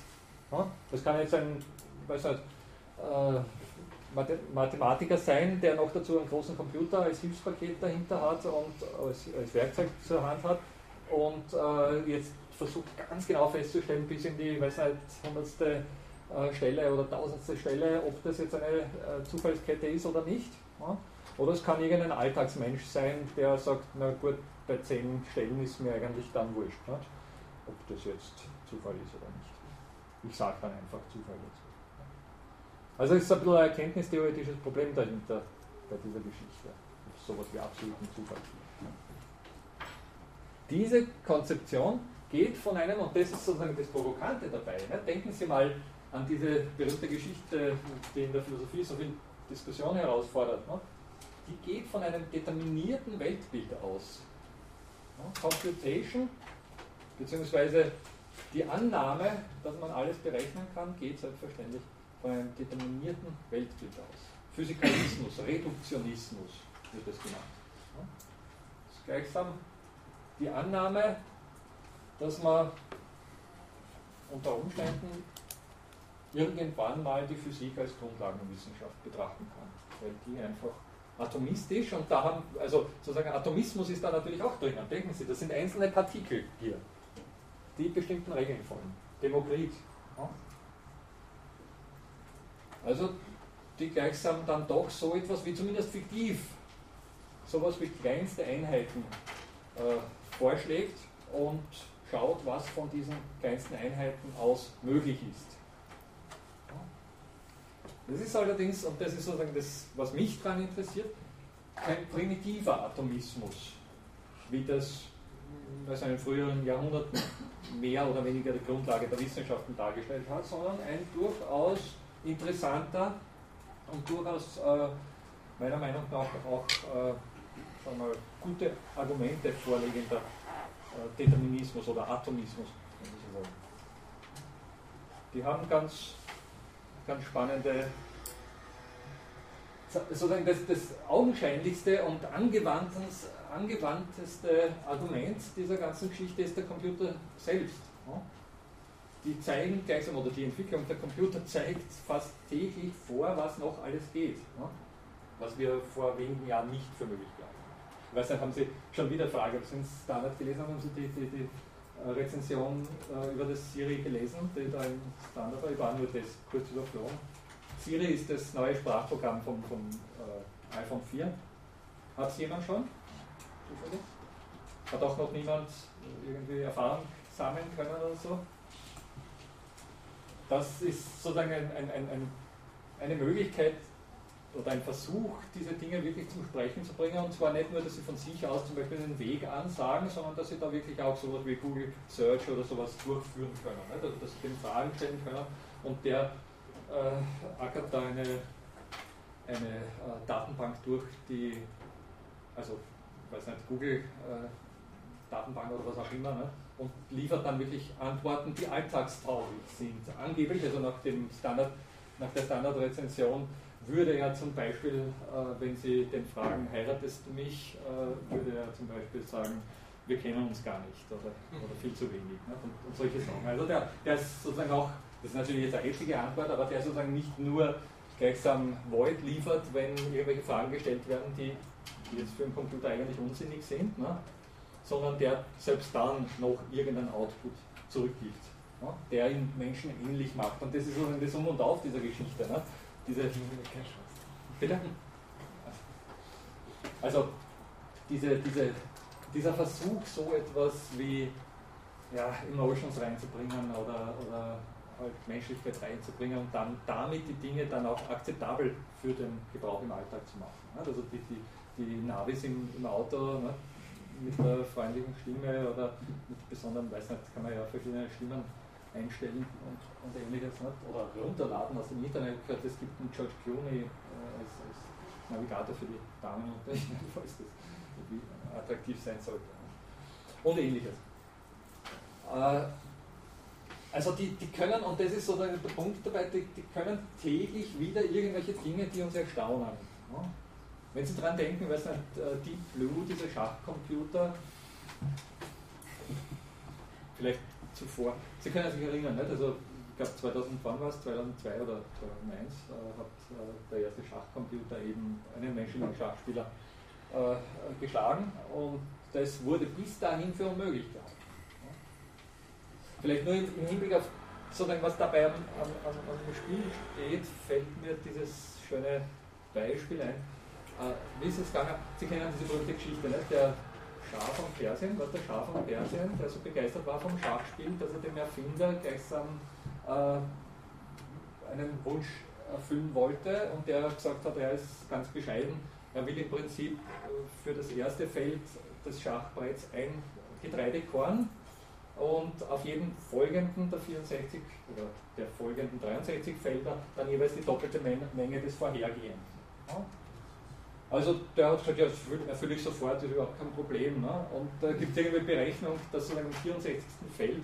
Das kann jetzt ein, weiß nicht, äh, Mathematiker sein, der noch dazu einen großen Computer als Hilfspaket dahinter hat und als, als Werkzeug zur Hand hat und äh, jetzt versucht ganz genau festzustellen, bis in die, weiß nicht, hundertste äh, Stelle oder tausendste Stelle, ob das jetzt eine äh, Zufallskette ist oder nicht. Ja? Oder es kann irgendein Alltagsmensch sein, der sagt, na gut, bei zehn Stellen ist mir eigentlich dann wurscht, nicht? ob das jetzt Zufall ist oder nicht. Ich sage dann einfach Zufall dazu. Also ist ein bisschen ein erkenntnistheoretisches Problem dahinter bei dieser Geschichte. Sowas wie absoluten Zufall. Diese Konzeption geht von einem, und das ist sozusagen das Provokante dabei, ne? denken Sie mal an diese berühmte Geschichte, die in der Philosophie so viel Diskussion herausfordert. Ne? Die geht von einem determinierten Weltbild aus. Ne? Computation, beziehungsweise die Annahme, dass man alles berechnen kann, geht selbstverständlich einem determinierten Weltbild aus. Physikalismus, [LAUGHS] Reduktionismus wird das genannt. Das ist gleichsam die Annahme, dass man unter Umständen irgendwann mal die Physik als Grundlagenwissenschaft betrachten kann, weil die einfach atomistisch und da haben, also sozusagen Atomismus ist da natürlich auch drin. Denken Sie, das sind einzelne Partikel hier, die bestimmten Regeln folgen. Demokrit. Also die gleichsam dann doch so etwas wie zumindest fiktiv, sowas wie kleinste Einheiten äh, vorschlägt und schaut, was von diesen kleinsten Einheiten aus möglich ist. Das ist allerdings, und das ist sozusagen das, was mich daran interessiert, kein primitiver Atomismus, wie das in einem früheren Jahrhundert mehr oder weniger die Grundlage der Wissenschaften dargestellt hat, sondern ein durchaus interessanter und durchaus äh, meiner Meinung nach auch äh, sagen gute Argumente vorlegender äh, Determinismus oder Atomismus. Die haben ganz, ganz spannende, sozusagen das, das augenscheinlichste und angewandteste Argument dieser ganzen Geschichte ist der Computer selbst. Die zeigen gleichsam, oder die Entwicklung der Computer zeigt fast täglich vor, was noch alles geht. Was wir vor wenigen Jahren nicht für möglich glauben. Ich weiß nicht, haben Sie schon wieder Frage, ob Sie den Standard gelesen haben, haben Sie die, die, die äh, Rezension äh, über das Siri gelesen, die da im Standard war? Ich war nur das kurz überflogen. Siri ist das neue Sprachprogramm vom, vom äh, iPhone 4. Hat es jemand schon? Hat auch noch niemand irgendwie Erfahrung sammeln können oder so? Das ist sozusagen ein, ein, ein, eine Möglichkeit, oder ein Versuch, diese Dinge wirklich zum Sprechen zu bringen. Und zwar nicht nur, dass sie von sich aus zum Beispiel einen Weg ansagen, sondern dass sie da wirklich auch sowas wie Google Search oder sowas durchführen können. Nicht? Also, dass sie dem Fragen stellen können und der äh, ackert da eine, eine äh, Datenbank durch, die, also, ich weiß nicht, Google äh, Datenbank oder was auch immer, ne? Und liefert dann wirklich Antworten, die alltagstauglich sind. Angeblich, also nach dem Standard, nach der Standardrezension würde er zum Beispiel, äh, wenn Sie den fragen, heiratest du mich, äh, würde er zum Beispiel sagen, wir kennen uns gar nicht oder, oder viel zu wenig ne? und, und, solche Sachen. Also der, der ist sozusagen auch, das ist natürlich jetzt eine einzige Antwort, aber der sozusagen nicht nur gleichsam Void liefert, wenn irgendwelche Fragen gestellt werden, die jetzt für einen Computer eigentlich unsinnig sind, ne? Sondern der selbst dann noch irgendeinen Output zurückgibt, ne? der ihn Menschen ähnlich macht. Und das ist sozusagen das Um und Auf dieser Geschichte. Ne? diese. Bitte? Also diese, diese, dieser Versuch, so etwas wie ja, Emotions reinzubringen oder, oder halt Menschlichkeit reinzubringen und dann damit die Dinge dann auch akzeptabel für den Gebrauch im Alltag zu machen. Also die, die, die Navis im, im Auto ne, mit der freundlichen Stimme oder mit besonderen, weiß nicht, kann man ja verschiedene Stimmen einstellen und, und ähnliches nicht? oder runterladen aus dem Internet. Gehört, es gibt einen George Clooney äh, als, als, Navigator für die Damen und Herren, [LAUGHS] falls das irgendwie attraktiv sein sollte. Und ähnliches. Äh, also die, die können, und das ist so der, Punkt dabei, die, die, können täglich wieder irgendwelche Dinge, die uns erstaunen. Ja? Wenn Sie daran denken, weiß nicht, äh, Deep Blue, dieser Schachcomputer, vielleicht zuvor. Sie können sich erinnern, nicht? also ich glaube 2000 wann war es, 2002 oder 2001 äh, hat äh, der erste Schachcomputer eben einen menschlichen Schachspieler äh, geschlagen und das wurde bis dahin für unmöglich gehalten. Vielleicht nur im, Hinblick auf sozusagen, was dabei am, am, am, Spiel steht, fällt mir dieses schöne Beispiel ein. Äh, gegangen? Sie kennen diese berühmte Geschichte, nicht? der Schar von Persien, war der Schar von Persien, der so begeistert war vom Schachspiel, dass er dem Erfinder gleichsam äh, einen Wunsch erfüllen wollte und der gesagt hat, er ist ganz bescheiden, Er will im Prinzip für das erste Feld des Schachbretts ein Getreidekorn und auf jedem folgenden der 64 oder der folgenden 63 Felder dann jeweils die doppelte Menge des vorhergehenden. Also der hat gesagt, ja, erfülle ich sofort, das ist überhaupt kein Problem. Ne? Und da äh, gibt es irgendwie Berechnung, dass so im 64. Feld,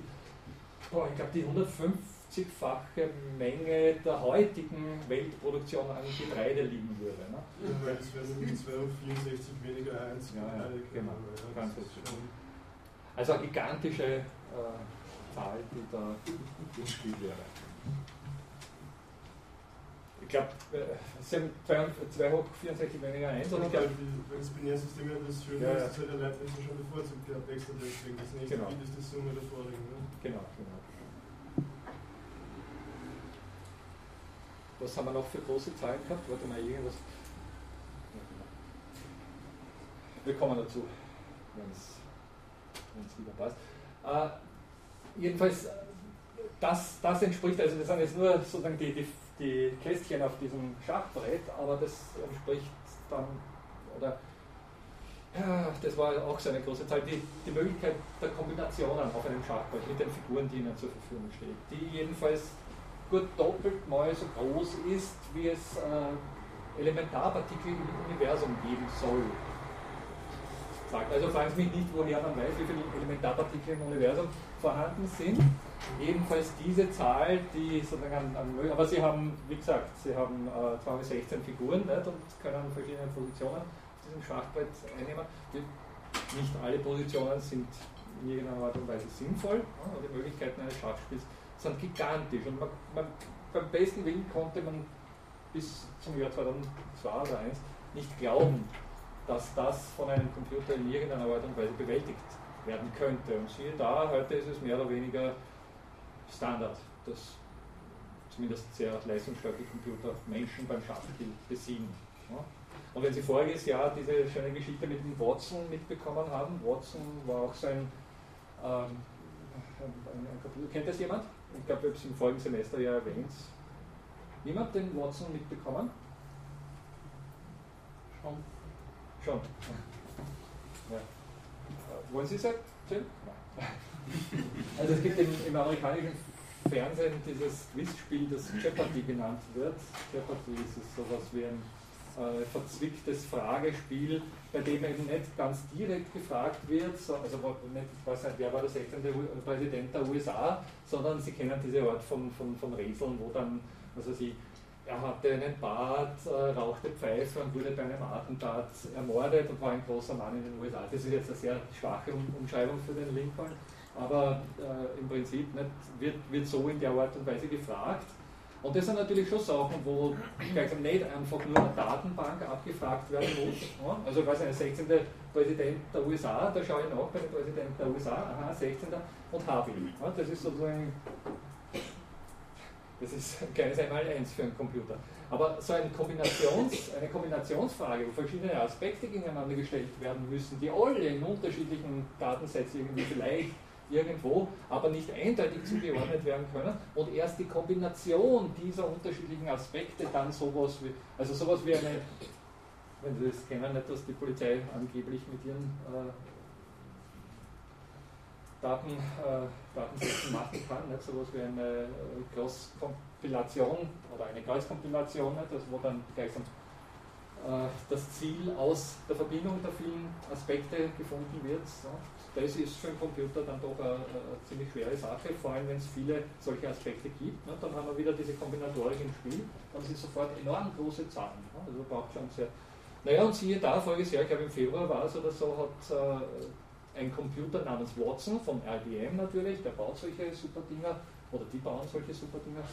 boah, ich glaube die 150-fache Menge der heutigen Weltproduktion an Getreide liegen würde. Ne? Ja, weil es wäre nur 264 weniger 1. Ja, ja, genau. Ganz also eine gigantische äh, Zahl, die da [LAUGHS] im Spiel wäre. Ich glaube, äh, Sie haben 2 hoch 64 weniger 1. Und ich glaube, das Binärsystem ja das Schöne ja, ist, dass halt der Leibniz schon bevorzugt gehabt, extra deswegen. Das nächste genau. Bild ist die Summe der vorigen. Ne? Genau, genau. Was haben wir noch für große Zahlen gehabt? Warte mal, irgendwas. Wir kommen dazu, wenn es wieder passt. Äh, jedenfalls, das, das entspricht, also das sind jetzt nur sozusagen die, die die Kästchen auf diesem Schachbrett, aber das entspricht dann, oder ja, das war auch so eine große Zahl, die, die Möglichkeit der Kombinationen auf einem Schachbrett mit den Figuren, die ihnen zur Verfügung stehen, die jedenfalls gut doppelt mal so groß ist, wie es äh, Elementarpartikel im Universum geben soll. Also fragen Sie mich nicht, woher man weiß, wie viele Elementarpartikel im Universum vorhanden sind jedenfalls diese Zahl, die sozusagen an, an aber sie haben, wie gesagt, sie haben äh, 216 Figuren nicht, und können verschiedene Positionen auf diesem Schachbrett einnehmen. Nicht alle Positionen sind in irgendeiner Art und Weise sinnvoll, ja, die Möglichkeiten eines Schachspiels sind gigantisch und man, man, beim besten Willen konnte man bis zum Jahr 2002 oder 2001 nicht glauben, dass das von einem Computer in irgendeiner Art und Weise bewältigt werden könnte. Und siehe da, heute ist es mehr oder weniger Standard, dass zumindest sehr leistungsstarke Computer Menschen beim Schachspiel besiegen. Und wenn Sie voriges Jahr diese schöne Geschichte mit dem Watson mitbekommen haben, Watson war auch so ein, ähm, ein, ein Computer, kennt das jemand? Ich glaube, ich habe es im vorigen Semester ja erwähnt. Niemand den Watson mitbekommen? Schon. Schon. Ja. Wollen Sie erzählen? Also es gibt im, im amerikanischen Fernsehen dieses Quizspiel, das Jeopardy genannt wird. Jeopardy ist sowas wie ein äh, verzwicktes Fragespiel, bei dem eben nicht ganz direkt gefragt wird, so, also nicht, ich weiß nicht, wer war der 16. Präsident der USA, sondern Sie kennen diese Art von, von, von Rätseln, wo dann, also Sie er hatte einen Bart, äh, rauchte Pfeife und wurde bei einem Attentat ermordet und war ein großer Mann in den USA. Das ist jetzt eine sehr schwache Umschreibung für den Lincoln aber äh, im Prinzip nicht, wird, wird so in der Art und Weise gefragt. Und das sind natürlich schon Sachen, wo gleich nicht einfach nur eine Datenbank abgefragt werden muss. Also, weiß der 16. Präsident der USA, da schaue ich nach bei dem Präsidenten der USA, aha, 16. und habe ihn. Ja? Das ist sozusagen, das ist [LAUGHS] ein kleines Einmaleins für einen Computer. Aber so eine, Kombinations, eine Kombinationsfrage, wo verschiedene Aspekte gegeneinander gestellt werden müssen, die alle in unterschiedlichen Datensätzen irgendwie vielleicht irgendwo, aber nicht eindeutig zugeordnet werden können und erst die Kombination dieser unterschiedlichen Aspekte dann sowas wie, also sowas wie eine, wenn Sie das kennen, nicht, dass die Polizei angeblich mit ihren äh, Daten, äh, Datensätzen machen kann, nicht? sowas wie eine äh, Cross-Kompilation oder eine Kreuzkompilation, nicht? Also wo dann gleichsam äh, das Ziel aus der Verbindung der vielen Aspekte gefunden wird. So das ist für einen Computer dann doch eine, eine ziemlich schwere Sache, vor allem wenn es viele solche Aspekte gibt. Ne, dann haben wir wieder diese Kombinatorik im Spiel, dann sind sofort enorm große Zahlen. Ne, also braucht schon sehr. Naja, und siehe da, voriges Jahr, ich glaube im Februar war es oder so, hat äh, ein Computer namens Watson von IBM natürlich, der baut solche super Dinger, oder die bauen solche super Dinger.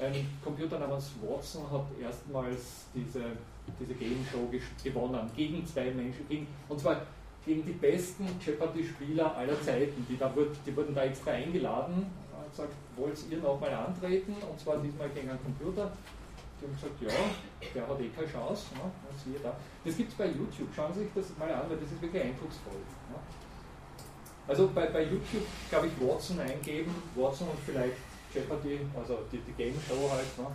Ein Computer namens Watson hat erstmals diese, diese Game Show gewonnen, gegen zwei Menschen, gegen, und zwar gegen die besten Jeopardy-Spieler aller Zeiten. Die, da die wurden da extra eingeladen und gesagt, wollt ihr nochmal antreten? Und zwar diesmal gegen einen Computer. Die haben gesagt, ja, der hat eh keine Chance. Ne? Das gibt es bei YouTube. Schauen Sie sich das mal an, weil das ist wirklich eindrucksvoll. Ne? Also bei, bei YouTube, glaube ich, Watson eingeben, Watson und vielleicht Jeopardy, also die, die Game Show halt. Ne?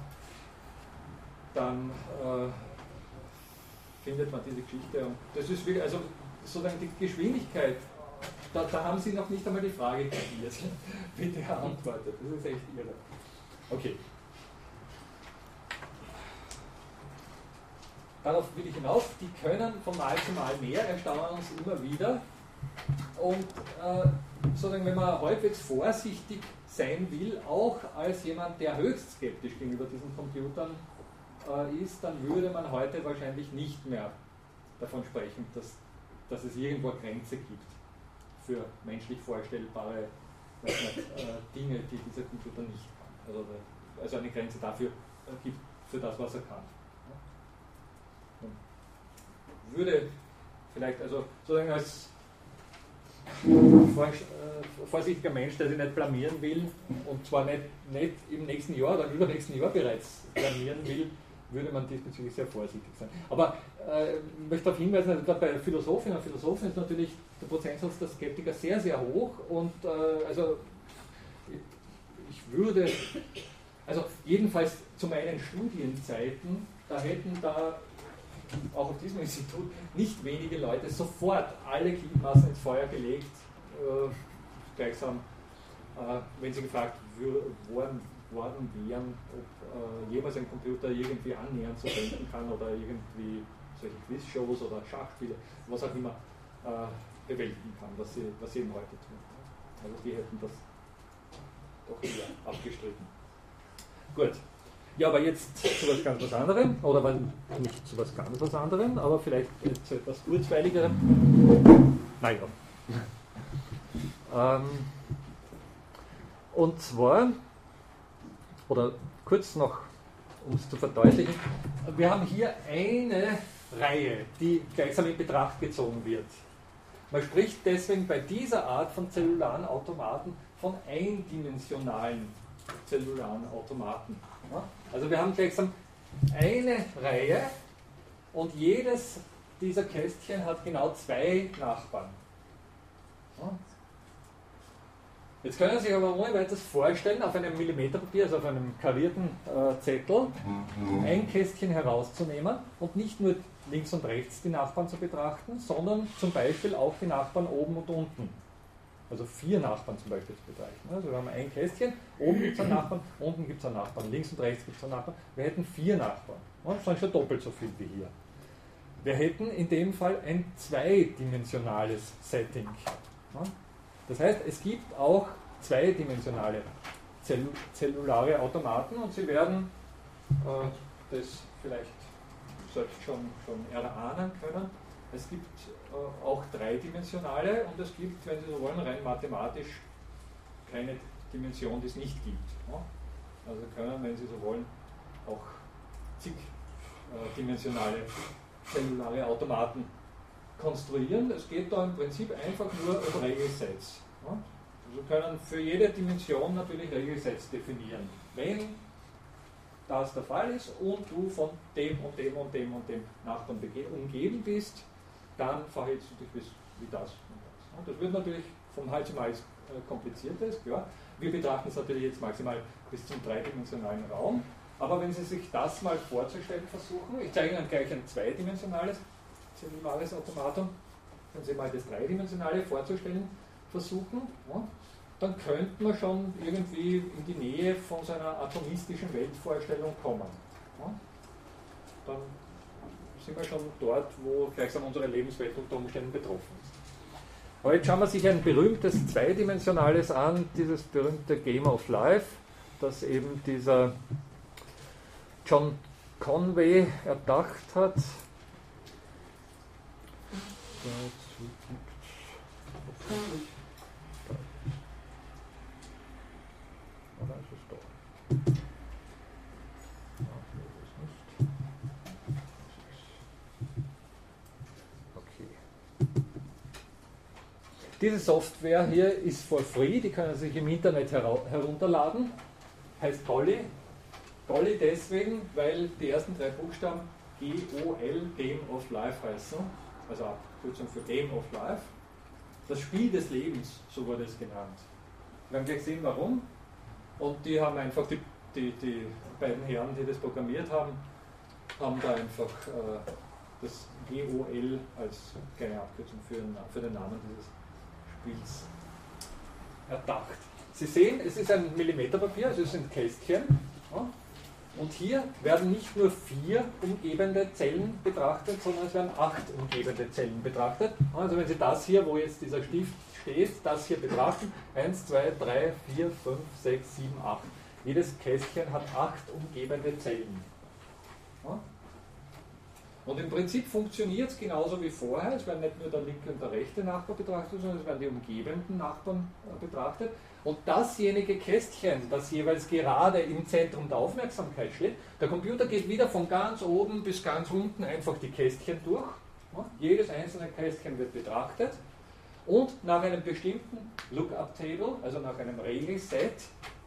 Dann äh, findet man diese Geschichte. Und das ist wirklich, also sozusagen die Geschwindigkeit, da, da haben Sie noch nicht einmal die Frage kapiert. [LAUGHS] Bitte antwortet. Das ist echt irre. Okay. Darauf will ich hinaus, die können von Mal zu Mal mehr, erstaunen uns immer wieder. Und äh, sozusagen, wenn man halbwegs vorsichtig sein will, auch als jemand, der höchst skeptisch gegenüber diesen Computern äh, ist, dann würde man heute wahrscheinlich nicht mehr davon sprechen, dass, dass es irgendwo eine Grenze gibt für menschlich vorstellbare nicht, äh, Dinge, die dieser Computer nicht kann. Also, also eine Grenze dafür äh, gibt, für das, was er kann. Man würde vielleicht, also sozusagen als vorsichtiger Mensch, der sich nicht blamieren will und zwar nicht, nicht im nächsten Jahr oder im übernächsten Jahr bereits blamieren will, würde man diesbezüglich sehr vorsichtig sein. Aber äh, ich möchte darauf hinweisen, also bei Philosophinnen und Philosophen ist natürlich der Prozentsatz der Skeptiker sehr, sehr hoch und äh, also ich, ich würde, also jedenfalls zu meinen Studienzeiten, da hätten da auch auf diesem [LAUGHS] Institut nicht wenige Leute sofort alle Gliedmaßen ins Feuer gelegt, äh, gleichsam, äh, wenn sie gefragt worden, worden wären, ob äh, jemals ein Computer irgendwie annähernd so denken kann oder irgendwie solche Quizshows oder Schachspiele, was auch immer, äh, bewältigen kann, was sie, was sie eben heute tun. Also die hätten das doch eher abgestritten. Gut. Ja, aber jetzt zu was ganz was anderem, oder nicht zu was ganz was anderem, aber vielleicht zu etwas kurzweiligerem. Naja. Ähm, und zwar, oder kurz noch, um es zu verdeutlichen, wir haben hier eine Reihe, die gleichsam in Betracht gezogen wird. Man spricht deswegen bei dieser Art von zellularen Automaten von eindimensionalen zellularen Automaten. Also wir haben gleichsam eine Reihe und jedes dieser Kästchen hat genau zwei Nachbarn. Jetzt können Sie sich aber ohne weiteres vorstellen, auf einem Millimeterpapier, also auf einem karierten äh, Zettel, ein Kästchen herauszunehmen und nicht nur links und rechts die Nachbarn zu betrachten, sondern zum Beispiel auch die Nachbarn oben und unten also vier Nachbarn zum Beispiel zu betrachten. Also wir haben ein Kästchen, oben gibt es einen Nachbarn, unten gibt es einen Nachbarn, links und rechts gibt es einen Nachbarn. Wir hätten vier Nachbarn. Das sind schon doppelt so viel wie hier. Wir hätten in dem Fall ein zweidimensionales Setting. Das heißt, es gibt auch zweidimensionale zellulare Automaten und Sie werden äh, das vielleicht selbst schon, schon erahnen können. Es gibt auch dreidimensionale und es gibt, wenn Sie so wollen, rein mathematisch keine Dimension, die es nicht gibt. Also können, wenn Sie so wollen, auch zigdimensionale zellulare Automaten konstruieren. Es geht da im Prinzip einfach nur um Regelsets. Also können für jede Dimension natürlich Regelsets definieren. Wenn das der Fall ist und du von dem und dem und dem und dem Nachbarn umgeben bist, dann verhältst du dich wie das und das. Das wird natürlich vom Mal zu Mal äh, komplizierter, ist klar. Wir betrachten es natürlich jetzt maximal bis zum dreidimensionalen Raum. Aber wenn Sie sich das mal vorzustellen versuchen, ich zeige Ihnen gleich ein zweidimensionales zellulares Automatum, wenn Sie mal das dreidimensionale vorzustellen versuchen, ja, dann könnte man schon irgendwie in die Nähe von so einer atomistischen Weltvorstellung kommen. Ja. Dann sind wir schon dort, wo gleichsam unsere Lebenswelt unter Umständen betroffen ist. Aber jetzt schauen wir sich ein berühmtes zweidimensionales an, dieses berühmte Game of Life, das eben dieser John Conway erdacht hat. Oder ist es doch? Diese Software hier ist for free, die können Sie sich im Internet herunterladen. Heißt Golly. Golly deswegen, weil die ersten drei Buchstaben G-O-L, Game of Life heißen. Also Abkürzung für Game of Life. Das Spiel des Lebens, so wurde es genannt. Wir werden gleich sehen, warum. Und die haben einfach, die, die, die beiden Herren, die das programmiert haben, haben da einfach äh, das GOL als kleine Abkürzung für, für den Namen dieses Spiels erdacht. Sie sehen, es ist ein Millimeterpapier, es sind Kästchen. Ja, und hier werden nicht nur vier umgebende Zellen betrachtet, sondern es werden acht umgebende Zellen betrachtet. Also wenn Sie das hier, wo jetzt dieser Stift steht, das hier betrachten, 1, 2, 3, 4, 5, 6, 7, 8. Jedes Kästchen hat acht umgebende Zellen. Und im Prinzip funktioniert es genauso wie vorher. Es werden nicht nur der linke und der rechte Nachbar betrachtet, sondern es werden die umgebenden Nachbarn äh, betrachtet. Und dasjenige Kästchen, das jeweils gerade im Zentrum der Aufmerksamkeit steht, der Computer geht wieder von ganz oben bis ganz unten einfach die Kästchen durch. jedes einzelne Kästchen wird betrachtet und nach einem bestimmten Lookup-Table, also nach einem Regelset,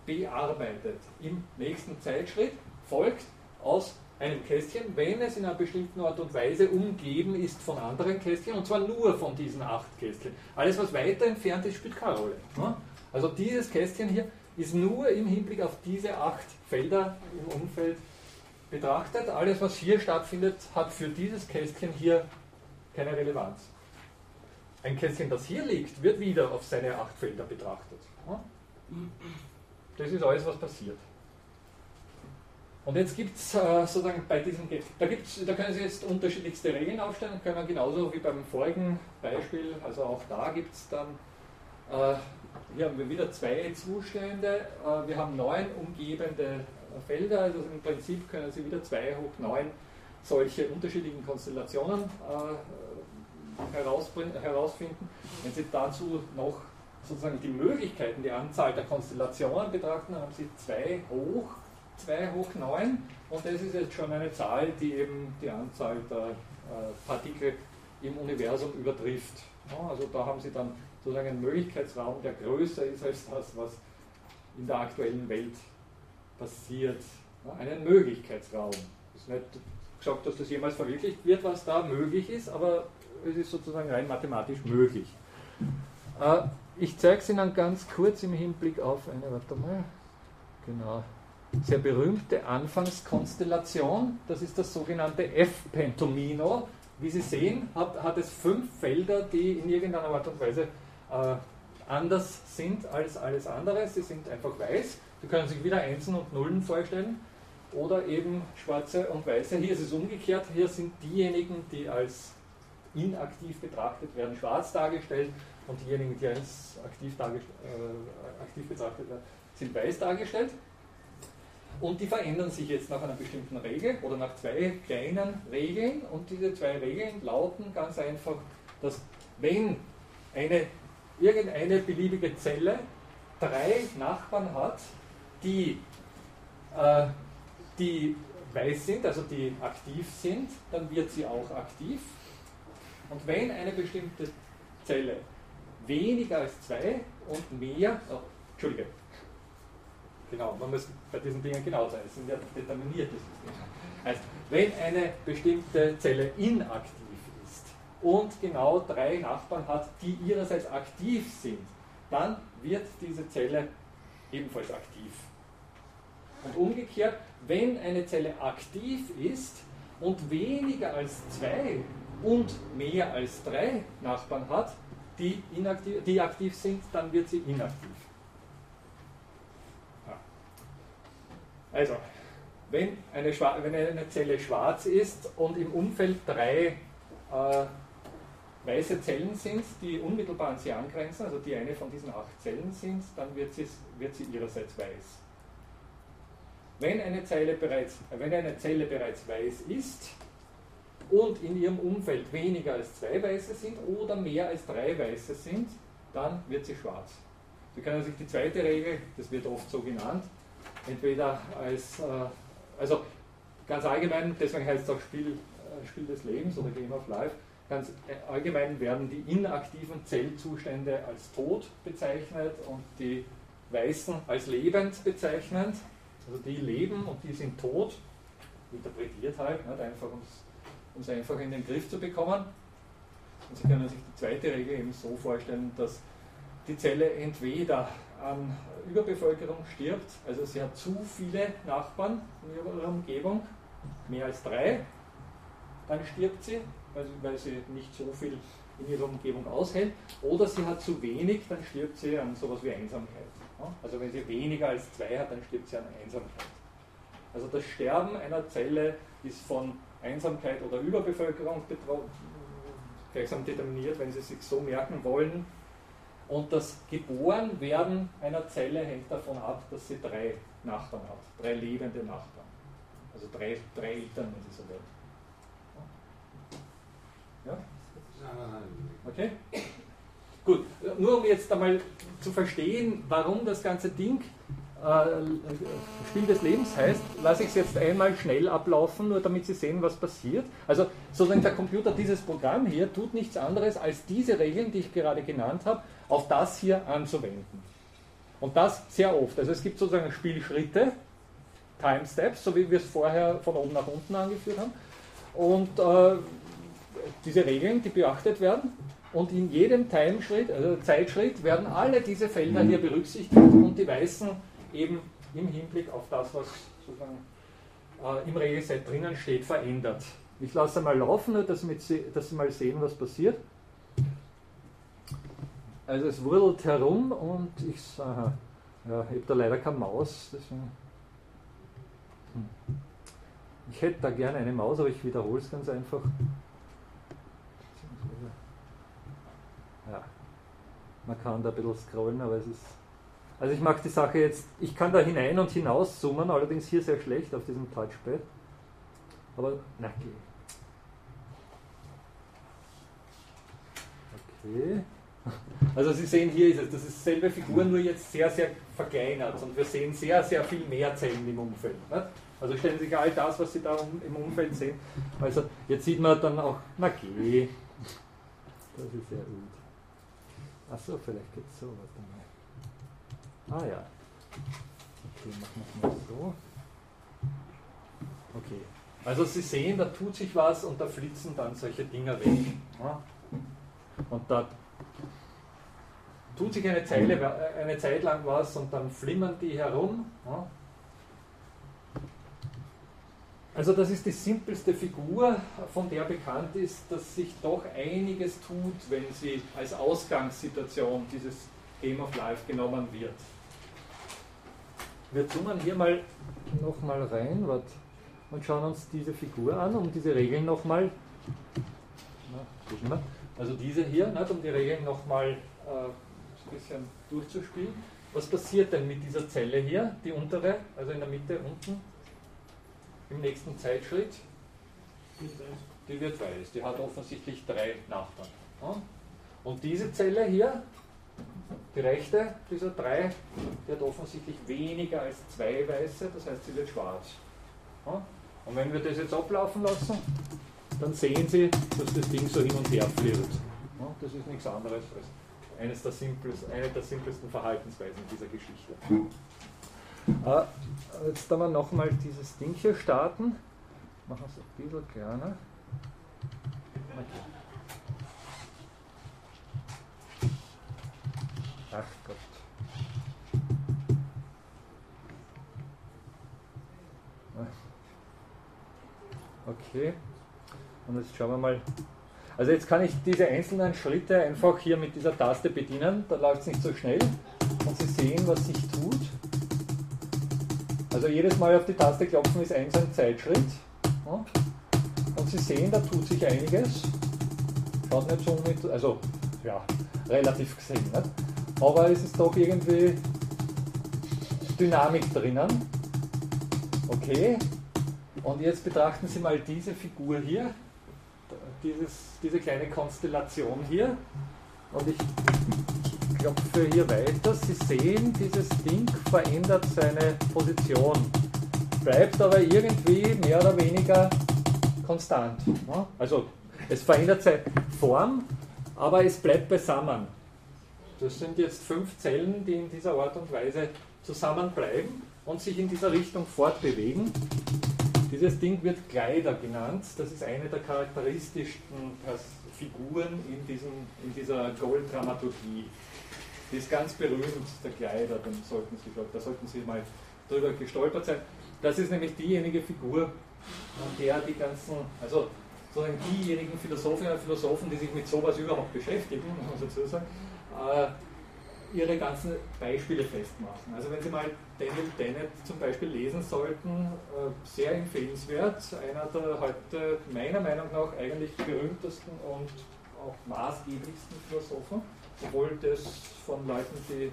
bearbeitet. Im nächsten Zeitschritt folgt aus einem Kästchen, wenn es in einer bestimmten Art und Weise umgeben ist von anderen Kästchen, und zwar nur von diesen acht Kästchen. Alles, was weiter entfernt ist, spielt keine Rolle. Also dieses Kästchen hier ist nur im Hinblick auf diese acht Felder im Umfeld betrachtet. Alles, was hier stattfindet, hat für dieses Kästchen hier keine Relevanz. Ein Kästchen, das hier liegt, wird wieder auf seine acht Felder betrachtet. Das ist alles, was passiert. Und jetzt gibt es äh, sozusagen bei diesem, da, gibt's, da können Sie jetzt unterschiedlichste Regeln aufstellen, können wir genauso wie beim vorigen Beispiel, also auch da gibt es dann äh, hier haben wir wieder zwei Zustände. Äh, wir haben neun umgebende Felder, also im Prinzip können Sie wieder zwei hoch neun solche unterschiedlichen Konstellationen äh, herausfinden. Wenn Sie dazu noch sozusagen die Möglichkeiten, die Anzahl der Konstellationen betrachten, haben Sie zwei hoch, zwei hoch neun und das ist jetzt schon eine Zahl, die eben die Anzahl der äh, Partikel im Universum übertrifft. also da haben Sie dann sozusagen ein Möglichkeitsraum, der größer ist als das, was in der aktuellen Welt passiert. Einen Möglichkeitsraum. Es ist nicht gesagt, dass das jemals verwirklicht wird, was da möglich ist, aber es ist sozusagen rein mathematisch möglich. Äh, ich zeige es Ihnen ganz kurz im Hinblick auf eine, warte mal, genau, sehr berühmte Anfangskonstellation. Das ist das sogenannte F-Pentomino. Wie Sie sehen, hat, hat es fünf Felder, die in irgendeiner Art und Weise äh, anders sind als alles andere. Sie sind einfach weiß. Sie können sich wieder Einsen und Nullen vorstellen oder eben schwarze und weiße. Hier ist es umgekehrt. Hier sind diejenigen, die als inaktiv betrachtet werden, schwarz dargestellt und diejenigen, die als aktiv, äh, aktiv betrachtet werden, sind weiß dargestellt. Und die verändern sich jetzt nach einer bestimmten Regel oder nach zwei kleinen Regeln. Und diese zwei Regeln lauten ganz einfach, dass wenn eine irgendeine beliebige Zelle drei Nachbarn hat, die, äh, die weiß sind, also die aktiv sind, dann wird sie auch aktiv. Und wenn eine bestimmte Zelle weniger als zwei und mehr, oh, Entschuldige, genau, man muss bei diesen Dingen genau sein, es sind ja determinierte Systeme. Heißt, wenn eine bestimmte Zelle inaktiv und genau drei Nachbarn hat, die ihrerseits aktiv sind, dann wird diese Zelle ebenfalls aktiv. Und umgekehrt, wenn eine Zelle aktiv ist und weniger als zwei und mehr als drei Nachbarn hat, die, inaktiv, die aktiv sind, dann wird sie inaktiv. Also, wenn eine, wenn eine, Zelle schwarz ist und im Umfeld drei äh, weiße Zellen sind, die unmittelbar an sie angrenzen, also die eine von diesen acht Zellen sind, dann wird sie, wird sie ihrerseits weiß. Wenn eine, Zelle bereits, wenn eine Zelle bereits weiß ist und in ihrem Umfeld weniger als zwei weiße sind oder mehr als drei weiße sind, dann wird sie schwarz. Sie können sich die zweite Regel, das wird oft so genannt, entweder als, äh, also ganz allgemein, deswegen heißt es auch Spiel, äh, Spiel des Lebens oder Game of Life, Ganz allgemein werden die inaktiven Zellzustände als tot bezeichnet und die weißen als lebend bezeichnet. Also die leben und die sind tot, interpretiert halt, nicht einfach um es einfach in den Griff zu bekommen. Und Sie können sich die zweite Regel eben so vorstellen, dass die Zelle entweder an Überbevölkerung stirbt, also sie hat zu viele Nachbarn in ihrer Umgebung, mehr als drei, dann stirbt sie, weil, weil sie nicht so viel in ihrer Umgebung aushält, oder sie hat zu wenig, dann stirbt sie an sowas wie Einsamkeit. Also wenn sie weniger als zwei hat, dann stirbt sie an Einsamkeit. Also das Sterben einer Zelle ist von Einsamkeit oder Überbevölkerung gleichsam determiniert, wenn Sie sich so merken wollen. Und das Geborenwerden einer Zelle hängt davon ab, dass sie drei Nachbarn hat, drei lebende Nachbarn. Also drei, drei Eltern, Sie so wollen. Ja? Okay? Gut, nur um jetzt einmal zu verstehen, warum das ganze Ding äh, Spiel des Lebens heißt, lasse ich es jetzt einmal schnell ablaufen, nur damit Sie sehen, was passiert. Also sozusagen der Computer, dieses Programm hier, tut nichts anderes, als diese Regeln, die ich gerade genannt habe, auf das hier anzuwenden. Und das sehr oft. Also es gibt sozusagen Spielschritte, Time Steps, so wie wir es vorher von oben nach unten angeführt haben. Und äh, diese Regeln, die beachtet werden. Und in jedem Time-Schritt, also Zeitschritt, werden alle diese Felder hier berücksichtigt und die weißen eben im Hinblick auf das, was sozusagen äh, im Regelset drinnen steht, verändert. Ich lasse mal laufen, nur dass, Sie, dass Sie mal sehen, was passiert. Also es wurdelt herum und ich aha, ja, habe da leider keine Maus. Deswegen, hm. Ich hätte da gerne eine Maus, aber ich wiederhole es ganz einfach. Ja, man kann da ein bisschen scrollen, aber es ist also ich mag die Sache jetzt, ich kann da hinein und hinaus zoomen, allerdings hier sehr schlecht auf diesem Touchpad. Aber, na okay. Okay. Also Sie sehen, hier ist es, das ist selbe Figur, nur jetzt sehr, sehr verkleinert und wir sehen sehr, sehr viel mehr Zellen im Umfeld. Nicht? Also stellen Sie sich all das, was Sie da im Umfeld sehen. Also jetzt sieht man dann auch, na geh. Das ist sehr gut. Achso, vielleicht geht es so. Warte mal. Ah ja. Okay, machen wir es mal so. Okay. Also Sie sehen, da tut sich was und da flitzen dann solche Dinger weg. Und da tut sich eine, Zeile, eine Zeit lang was und dann flimmern die herum. Ja? Also das ist die simpelste Figur, von der bekannt ist, dass sich doch einiges tut, wenn sie als Ausgangssituation dieses Game of Life genommen wird. Wir zoomen hier mal nochmal rein wat, und schauen uns diese Figur an, um diese Regeln nochmal, also diese hier, nicht, um die Regeln nochmal äh, ein bisschen durchzuspielen. Was passiert denn mit dieser Zelle hier, die untere, also in der Mitte unten, im nächsten Zeitschritt? Die wird weiß, die hat offensichtlich drei Nachbarn. Und diese Zelle hier, die rechte dieser drei, die hat offensichtlich weniger als zwei weiße, das heißt, sie wird schwarz. Und wenn wir das jetzt ablaufen lassen, dann sehen Sie, dass das Ding so hin und her flirrt. Das ist nichts anderes als eines der simpelsten, eine der simpelsten Verhaltensweisen dieser Geschichte. Äh, jetzt wir nochmal dieses Ding hier starten. Machen wir es ein bisschen kleiner. Okay. Ach Gott. Okay. Und jetzt schauen wir mal. Also jetzt kann ich diese einzelnen Schritte einfach hier mit dieser Taste bedienen. Da läuft es nicht so schnell. Und Sie sehen, was sich tut. Also jedes Mal auf die Taste klopfen ist ein Zeitschritt. Und Sie sehen, da tut sich einiges. Schaut nicht so mit, also ja, relativ gesehen. Nicht? aber es ist doch irgendwie Dynamik drinnen. Okay, und jetzt betrachten Sie mal diese Figur hier, dieses, diese kleine Konstellation hier. Und ich klopfe hier weiter. Sie sehen, dieses Ding verändert seine Position, bleibt aber irgendwie mehr oder weniger konstant. Also es verändert seine Form, aber es bleibt beisammen. Das sind jetzt fünf Zellen, die in dieser Art und Weise zusammenbleiben und sich in dieser Richtung fortbewegen. Dieses Ding wird Kleider genannt. Das ist eine der charakteristischsten Figuren in, diesem, in dieser Gold-Dramaturgie. Die ist ganz berühmt, der Kleider, dann sollten Sie, da sollten Sie mal drüber gestolpert sein. Das ist nämlich diejenige Figur, an der die ganzen, also sozusagen diejenigen Philosophinnen und Philosophen, die sich mit sowas überhaupt beschäftigen, muss man dazu sagen, äh, ihre ganzen Beispiele festmachen. Also wenn Sie mal Daniel Dennett zum Beispiel lesen sollten, äh, sehr empfehlenswert, einer der heute meiner Meinung nach eigentlich berühmtesten und auch maßgeblichsten Philosophen, obwohl das von Leuten, die,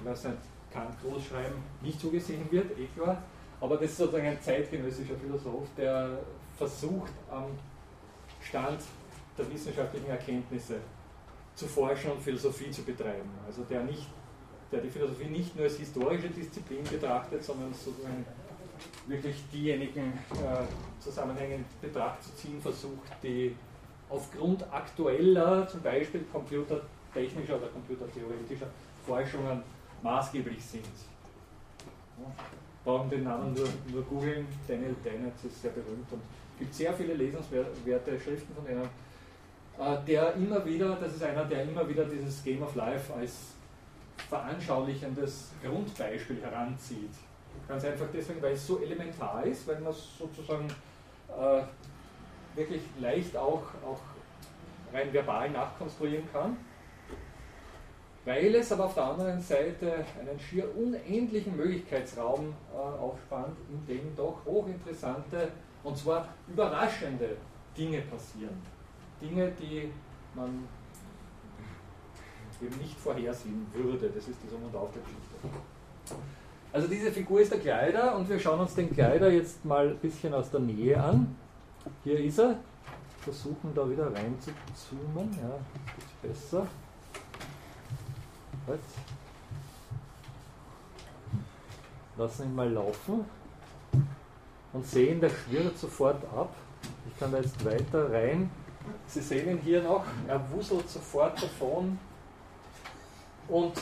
ich weiß nicht, Kant groß schreiben, nicht zugesehen wird, eh klar, aber das ist sozusagen ein zeitgenössischer Philosoph, der versucht am Stand der wissenschaftlichen Erkenntnisse zu forschen und Philosophie zu betreiben. Also der, nicht, der die Philosophie nicht nur als historische Disziplin betrachtet, sondern sozusagen wirklich diejenigen äh, Zusammenhänge in Betracht zu ziehen versucht, die aufgrund aktueller, zum Beispiel computertechnischer oder computertheoretischer Forschungen maßgeblich sind. Ja, brauchen den Namen nur, nur googeln, Daniel Dennett ist sehr berühmt und gibt sehr viele lesenswerte Schriften von denen der immer wieder, das ist einer, der immer wieder dieses Game of Life als veranschaulichendes Grundbeispiel heranzieht. Ganz einfach deswegen, weil es so elementar ist, weil man es sozusagen äh, wirklich leicht auch, auch rein verbal nachkonstruieren kann. Weil es aber auf der anderen Seite einen schier unendlichen Möglichkeitsraum äh, aufspannt, in dem doch hochinteressante und zwar überraschende Dinge passieren. Dinge, die man eben nicht vorhersehen würde. Das ist die Um- und Aufgabengeschichte. Also diese Figur ist der Kleider und wir schauen uns den Kleider jetzt mal ein bisschen aus der Nähe an. Hier ist er. Versuchen da wieder rein zu zoomen. Ja, das ist besser. Halt. Lassen ihn mal laufen und sehen, der schwirrt sofort ab. Ich kann da jetzt weiter rein Sie sehen ihn hier noch, er wuselt sofort davon und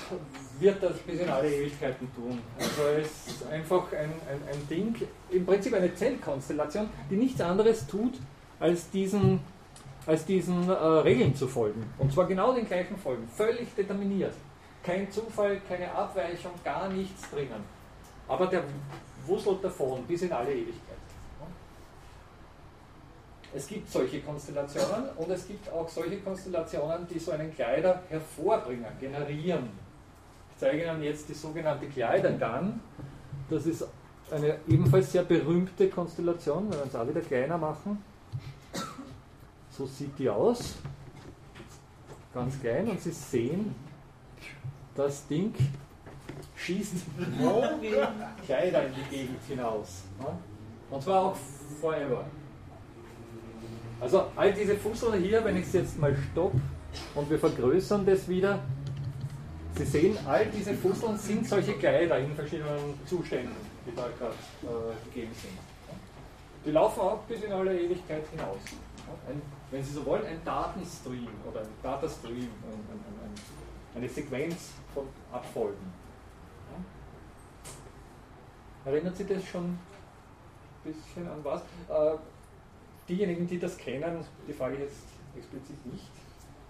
wird das bis in alle Ewigkeiten tun. Also es ist einfach ein, ein, ein Ding, im Prinzip eine Zellkonstellation, die nichts anderes tut, als diesen, als diesen äh, Regeln zu folgen. Und zwar genau den gleichen Folgen, völlig determiniert. Kein Zufall, keine Abweichung, gar nichts drinnen. Aber der wuselt davon bis in alle Ewigkeit. Es gibt solche Konstellationen und es gibt auch solche Konstellationen, die so einen Kleider hervorbringen, generieren. Ich zeige Ihnen jetzt die sogenannte Kleidergang. Das ist eine ebenfalls sehr berühmte Konstellation, wenn wir uns auch wieder kleiner machen. So sieht die aus. Ganz klein und Sie sehen, das Ding schießt Kleider in die Gegend hinaus. Und zwar auch forever. Also all diese Fusseln hier, wenn ich es jetzt mal stopp und wir vergrößern das wieder, Sie sehen, all diese Fusseln sind solche Kleider in verschiedenen Zuständen, die da gerade äh, gegeben sind. Die laufen auch bis in alle Ewigkeit hinaus. Ein, wenn Sie so wollen, ein Datenstream oder ein Datastream, ein, ein, eine Sequenz von Abfolgen. Erinnert Sie das schon ein bisschen an was? Äh, diejenigen, die das kennen, die frage ich jetzt explizit nicht.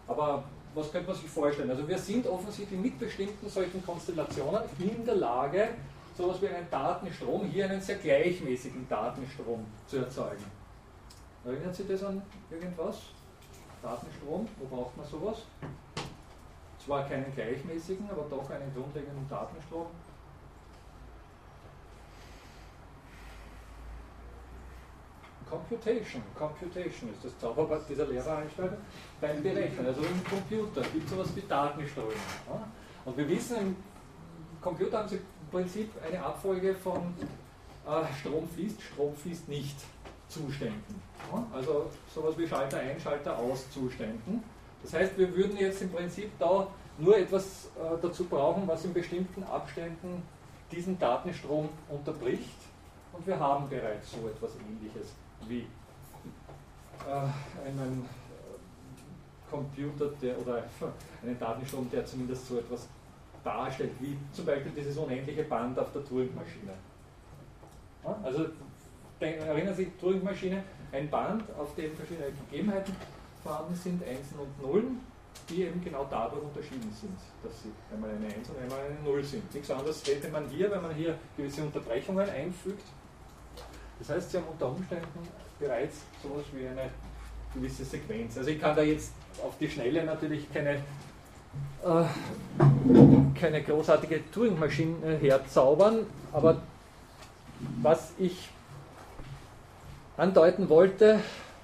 Aber was könnte man sich vorstellen? Also wir sind offensichtlich mit bestimmten solchen Konstellationen in der Lage, so etwas wie einen Datenstrom, hier einen sehr gleichmäßigen Datenstrom zu erzeugen. Erinnert sich das an irgendwas? Datenstrom, wo braucht man sowas? Zwar keinen gleichmäßigen, aber doch einen grundlegenden Datenstrom. Computation. Computation ist das Zauberwort dieser Lehreranstalt beim Berechnen. Also im Computer gibt es sowas wie Datenströme. Ja? Und wir wissen, im Computer haben sie im Prinzip eine Abfolge von äh, Strom fließt, Strom fließt nicht Zuständen. Ja? Also sowas wie Schalter ein, Schalter aus Zuständen. Das heißt, wir würden jetzt im Prinzip da nur etwas äh, dazu brauchen, was in bestimmten Abständen diesen Datenstrom unterbricht. Und wir haben bereits so etwas ähnliches wie äh, einen äh, Computer der, oder [LAUGHS] einen Datenstrom, der zumindest so etwas darstellt, wie zum Beispiel dieses unendliche Band auf der Turing-Maschine. Ja, also erinnern Sie, Turing-Maschine, ein Band, auf dem verschiedene Gegebenheiten vorhanden sind, Einsen und Nullen, die eben genau dadurch unterschieden sind, dass sie einmal eine 1 und einmal eine 0 sind. Nichts anderes hätte man hier, wenn man hier gewisse Unterbrechungen einfügt, das heißt, Sie haben unter Umständen bereits so etwas wie eine gewisse Sequenz. Also ich kann da jetzt auf die Schnelle natürlich keine, äh, keine großartige Turing-Maschine herzaubern, aber was ich andeuten wollte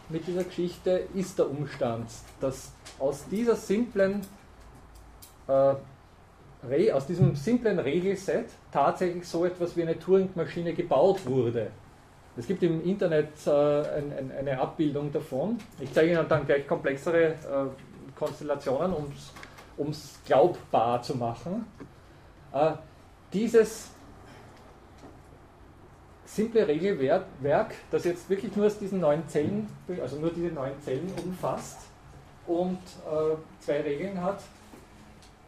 mit dieser Geschichte ist der Umstand, dass aus dieser simplen äh, aus diesem simplen Regelset tatsächlich so etwas wie eine Turing-Maschine gebaut wurde. Es gibt im Internet äh, ein, ein, eine Abbildung davon. Ich zeige Ihnen dann gleich komplexere äh, Konstellationen, um es glaubbar zu machen. Äh, dieses simple Regelwerk, das jetzt wirklich nur aus diesen neun Zellen, also nur diese neun Zellen umfasst und äh, zwei Regeln hat,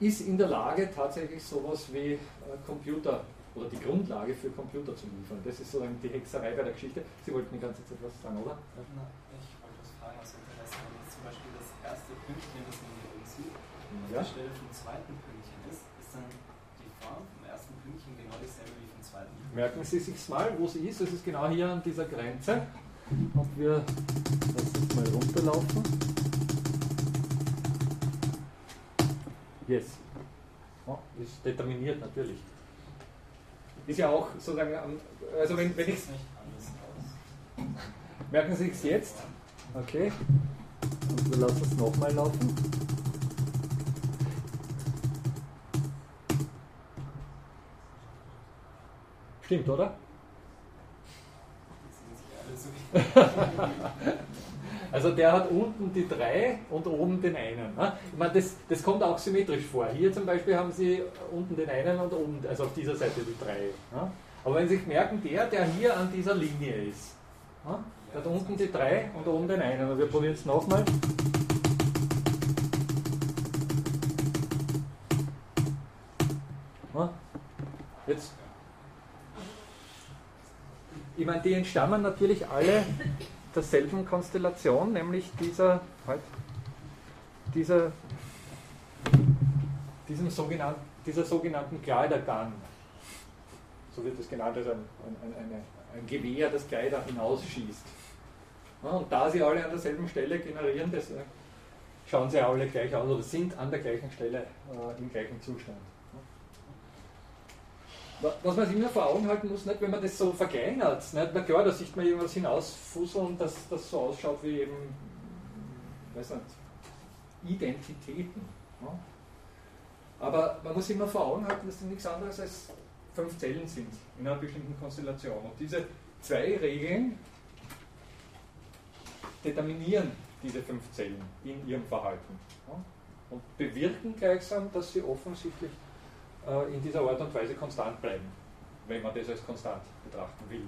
ist in der Lage, tatsächlich sowas wie äh, Computer oder die Grundlage für Computer zu liefern. Das ist sozusagen die Hexerei bei der Geschichte. Sie wollten die ganze Zeit was sagen, oder? Na, ich wollte was fragen aus Interesse, wenn jetzt zum Beispiel das erste Pünktchen, das man hier oben sieht, ja. die Stelle vom zweiten Pünktchen ist, ist dann die Form vom ersten Pünktchen genau dieselbe wie vom zweiten. Merken Sie sich mal, wo sie ist. Es ist genau hier an dieser Grenze. Und wir lassen es mal runterlaufen. Yes. Oh, ist determiniert natürlich. Ist ja auch sozusagen, also wenn, wenn ich Merken Sie es jetzt? Okay. Und wir lassen es nochmal laufen. Stimmt, oder? [LAUGHS] Also der hat unten die drei und oben den einen. Ne? Ich meine, das, das kommt auch symmetrisch vor. Hier zum Beispiel haben Sie unten den einen und oben, also auf dieser Seite die drei. Ne? Aber wenn Sie sich merken, der, der hier an dieser Linie ist, ne? der hat unten die drei und oben den einen. Und wir probieren es nochmal. Jetzt. Ich meine, die entstammen natürlich alle derselben Konstellation, nämlich dieser, halt, dieser, diesem sogenannten, dieser sogenannten Kleidergang. So wird das genannt, also ein, ein, eine, ein Gewehr, das Kleider hinausschießt. Und da sie alle an derselben Stelle generieren, das, äh, schauen sie alle gleich aus oder sind an der gleichen Stelle äh, im gleichen Zustand was man sich immer vor Augen halten muss, nicht, wenn man das so verkleinert, nicht, na klar, da sieht man irgendwas hinausfusseln, dass das so ausschaut wie eben, weiß nicht, Identitäten. Ja. Aber man muss immer vor Augen halten, dass das nichts anderes als fünf Zellen sind in einer bestimmten Konstellation. Und diese zwei Regeln determinieren diese fünf Zellen in ihrem Verhalten ja. und bewirken gleichsam, dass sie offensichtlich äh, in dieser Art und Weise konstant bleiben, wenn man das als konstant betrachten will.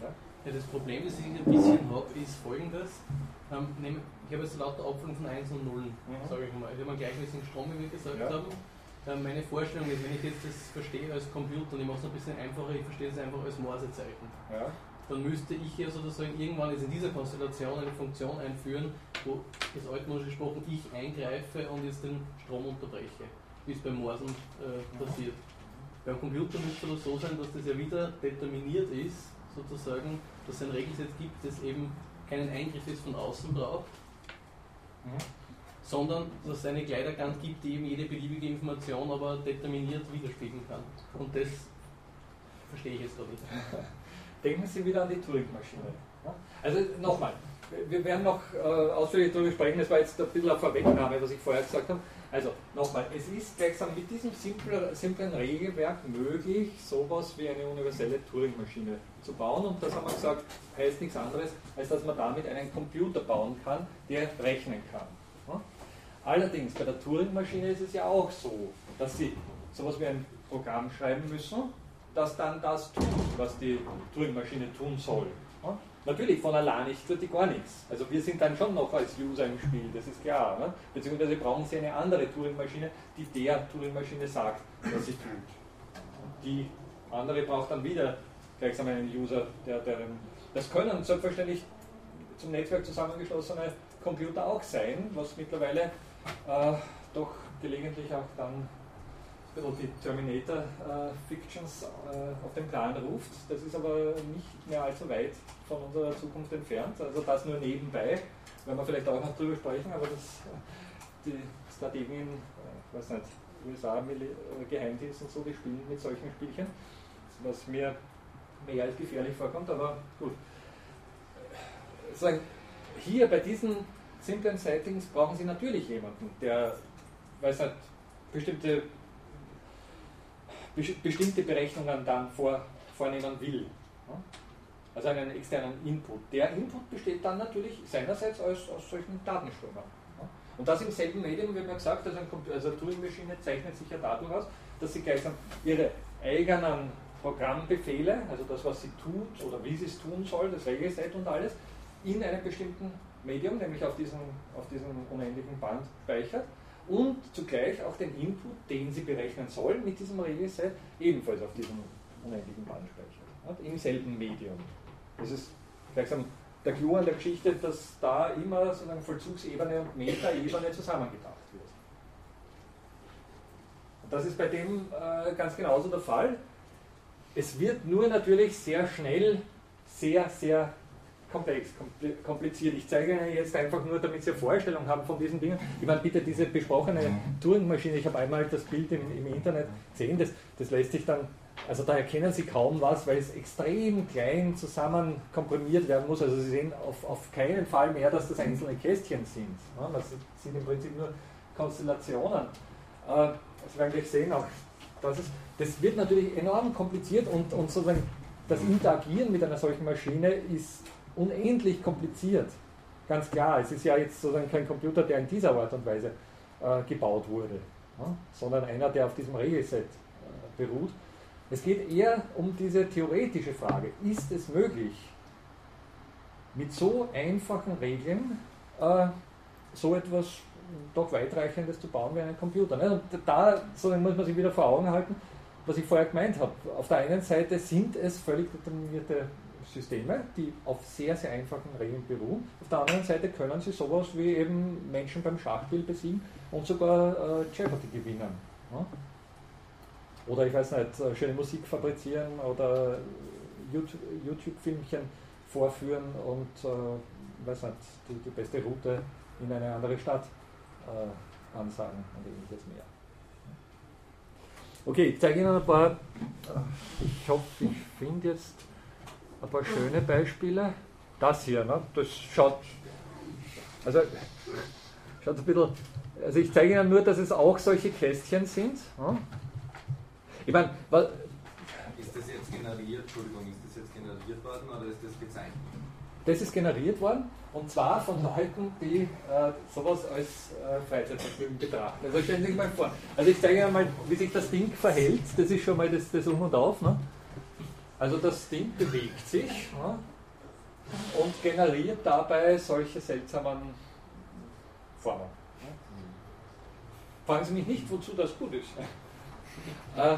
Ja? Ja, das Problem, das ich ein bisschen habe, ist folgendes. Ähm, ich habe jetzt lauter Abfolgen von 1 und 0, mhm. sage ich mal. Also, wir haben gleichmäßigen Strom, wie wir gesagt ja. haben. Ähm, meine Vorstellung ist, wenn ich jetzt das verstehe als Computer und ich mache es ein bisschen einfacher, ich verstehe es einfach als Morsezeichen. Ja. Dann müsste ich ja sozusagen irgendwann jetzt in dieser Konstellation eine Funktion einführen, wo das altmodisch gesprochen ich eingreife und jetzt den Strom unterbreche wie es beim Morsen äh, passiert. Beim Computer müsste es so sein, dass das ja wieder determiniert ist, sozusagen, dass es ein Regelset gibt, das eben keinen Eingriff jetzt von außen braucht, mhm. sondern dass es eine Kleidergang gibt, die eben jede beliebige Information aber determiniert widerspiegeln kann. Und das verstehe ich jetzt da nicht. [LAUGHS] Denken Sie wieder an die Turing-Maschine. Also nochmal, wir werden noch äh, ausführlich darüber sprechen, das war jetzt ein bisschen eine Vorwegnahme, was ich vorher gesagt habe. Also nochmal, es ist gleichsam mit diesem simplen, Regelwerk möglich, sowas wie eine universelle Turing-Maschine zu bauen. Und das haben wir gesagt, heißt nichts anderes, als dass man damit einen Computer bauen kann, der rechnen kann. Allerdings bei der Turing-Maschine ist es ja auch so, dass Sie sowas wie ein Programm schreiben müssen, das dann das tut, was die Turing-Maschine tun soll. Natürlich, von allein tut die gar nichts. Also wir sind dann schon noch als User im Spiel, das ist klar. Ne? Beziehungsweise brauchen Sie eine andere Turing-Maschine, die der Turing-Maschine sagt, was sie tut. Die andere braucht dann wieder gleichsam einen User, der, der das können selbstverständlich zum Netzwerk zusammengeschlossene Computer auch sein, was mittlerweile äh, doch gelegentlich auch dann bisschen die Terminator-Fictions äh, auf den Plan ruft. Das ist aber nicht mehr allzu weit von unserer Zukunft entfernt. Also das nur nebenbei, werden wir vielleicht auch noch drüber sprechen, aber das, die Strategien, äh, weiß nicht, USA, äh, Geheimdienst und so, die spielen mit solchen Spielchen, was mir mehr als gefährlich vorkommt, aber gut. hier bei diesen simplen Settings brauchen Sie natürlich jemanden, der, weiß nicht, bestimmte, bestimmte Berechnungen dann vor, vornehmen will. Also einen externen Input. Der Input besteht dann natürlich seinerseits aus, aus solchen Datenströmen. Und das im selben Medium, wie man gesagt, also, also eine Turing-Maschine zeichnet sich ja dadurch aus, dass sie gleichsam ihre eigenen Programmbefehle, also das, was sie tut oder wie sie es tun soll, das Regelset und alles, in einem bestimmten Medium, nämlich auf diesem, auf diesem unendlichen Band speichert und zugleich auch den Input, den sie berechnen soll, mit diesem Regelset ebenfalls auf diesem unendlichen Band speichert. Im selben Medium. Das ist gleichsam der Clou an der Geschichte, dass da immer sozusagen Vollzugsebene und Metaebene zusammengedacht wird. Und das ist bei dem äh, ganz genauso der Fall. Es wird nur natürlich sehr schnell sehr, sehr komplex, kompliziert. Ich zeige Ihnen jetzt einfach nur, damit Sie eine Vorstellung haben von diesen Dingen. Ich meine, bitte diese besprochene Turing-Maschine, ich habe einmal das Bild im, im Internet gesehen, das, das lässt sich dann also da erkennen Sie kaum was, weil es extrem klein zusammen komprimiert werden muss. Also Sie sehen auf, auf keinen Fall mehr, dass das einzelne Kästchen sind. Man sieht im Prinzip nur Konstellationen. Äh, Sie werden gleich sehen, auch das, ist, das wird natürlich enorm kompliziert und, und sozusagen das Interagieren mit einer solchen Maschine ist unendlich kompliziert. Ganz klar, es ist ja jetzt sozusagen kein Computer, der in dieser Art und Weise äh, gebaut wurde, sondern einer, der auf diesem Regelset äh, beruht. Es geht eher um diese theoretische Frage, ist es möglich, mit so einfachen Regeln äh, so etwas doch weitreichendes zu bauen wie einen Computer. Ne? Und da muss man sich wieder vor Augen halten, was ich vorher gemeint habe. Auf der einen Seite sind es völlig determinierte Systeme, die auf sehr, sehr einfachen Regeln beruhen. Auf der anderen Seite können sie sowas wie eben Menschen beim Schachspiel besiegen und sogar äh, Jeopardy gewinnen. Ne? Oder ich weiß nicht, äh, schöne Musik fabrizieren oder YouTube-Filmchen vorführen und äh, weiß nicht, die, die, beste Route in eine andere Stadt äh, ansagen und ähnliches mehr. Okay, ich zeige Ihnen ein paar, ich hoffe, ich finde jetzt ein paar schöne Beispiele. Das hier, ne? das schaut, also schaut ein bisschen, also ich zeige Ihnen nur, dass es auch solche Kästchen sind. Ne? Ich meine, was. Ist das jetzt generiert, Entschuldigung, ist das jetzt generiert worden oder ist das gezeichnet? Das ist generiert worden und zwar von Leuten, die äh, sowas als äh, Freizeitvergnügen betrachten. Also stellen Sie sich mal vor. Also ich zeige Ihnen mal, wie sich das Ding verhält. Das ist schon mal das, das Um und Auf. Ne? Also das Ding bewegt sich ne? und generiert dabei solche seltsamen Formen. Fragen Sie mich nicht, wozu das gut ist. [LAUGHS] Äh,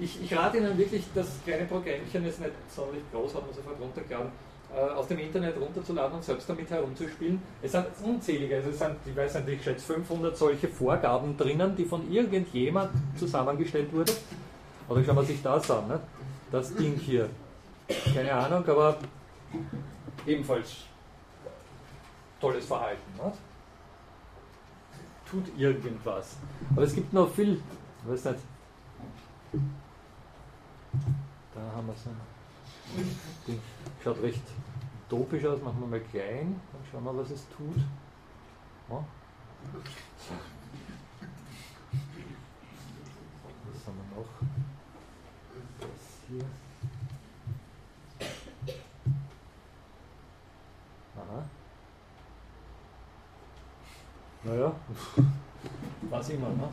ich, ich, rate Ihnen wirklich, das kleine Programmchen ist nicht sonderlich groß, hat man sofort runtergeladen, äh, aus dem Internet runterzuladen und selbst damit herumzuspielen. Es sind unzählige, also es sind, ich weiß nicht, ich schätze 500 solche Vorgaben drinnen, die von irgendjemand zusammengestellt wurden. Oder schauen wir sich das an, ne? Das Ding hier. Keine Ahnung, aber ebenfalls tolles Verhalten. Ne? Tut irgendwas. Aber es gibt noch viel, weiß nicht, da haben wir es. Ding. Schaut recht topisch aus, machen wir mal klein, dann schauen wir, was es tut. Ja. Was haben wir noch? Hier. Aha. Naja, was immer, ne?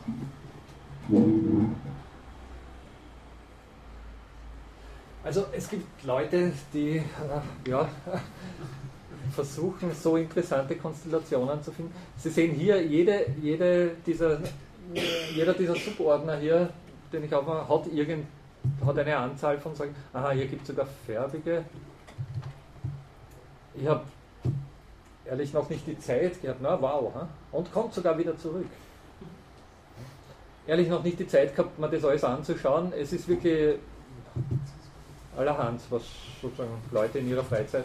Also es gibt Leute, die äh, ja, [LAUGHS] versuchen, so interessante Konstellationen zu finden. Sie sehen hier, jede, jede dieser, jeder dieser Subordner hier, den ich aufmache, hat, irgend, hat eine Anzahl von sagen, aha, hier gibt es sogar färbige. Ich habe ehrlich noch nicht die Zeit gehabt, na wow, und kommt sogar wieder zurück. ehrlich noch nicht die Zeit gehabt, mir das alles anzuschauen. Es ist wirklich allerhand, was sozusagen Leute in ihrer Freizeit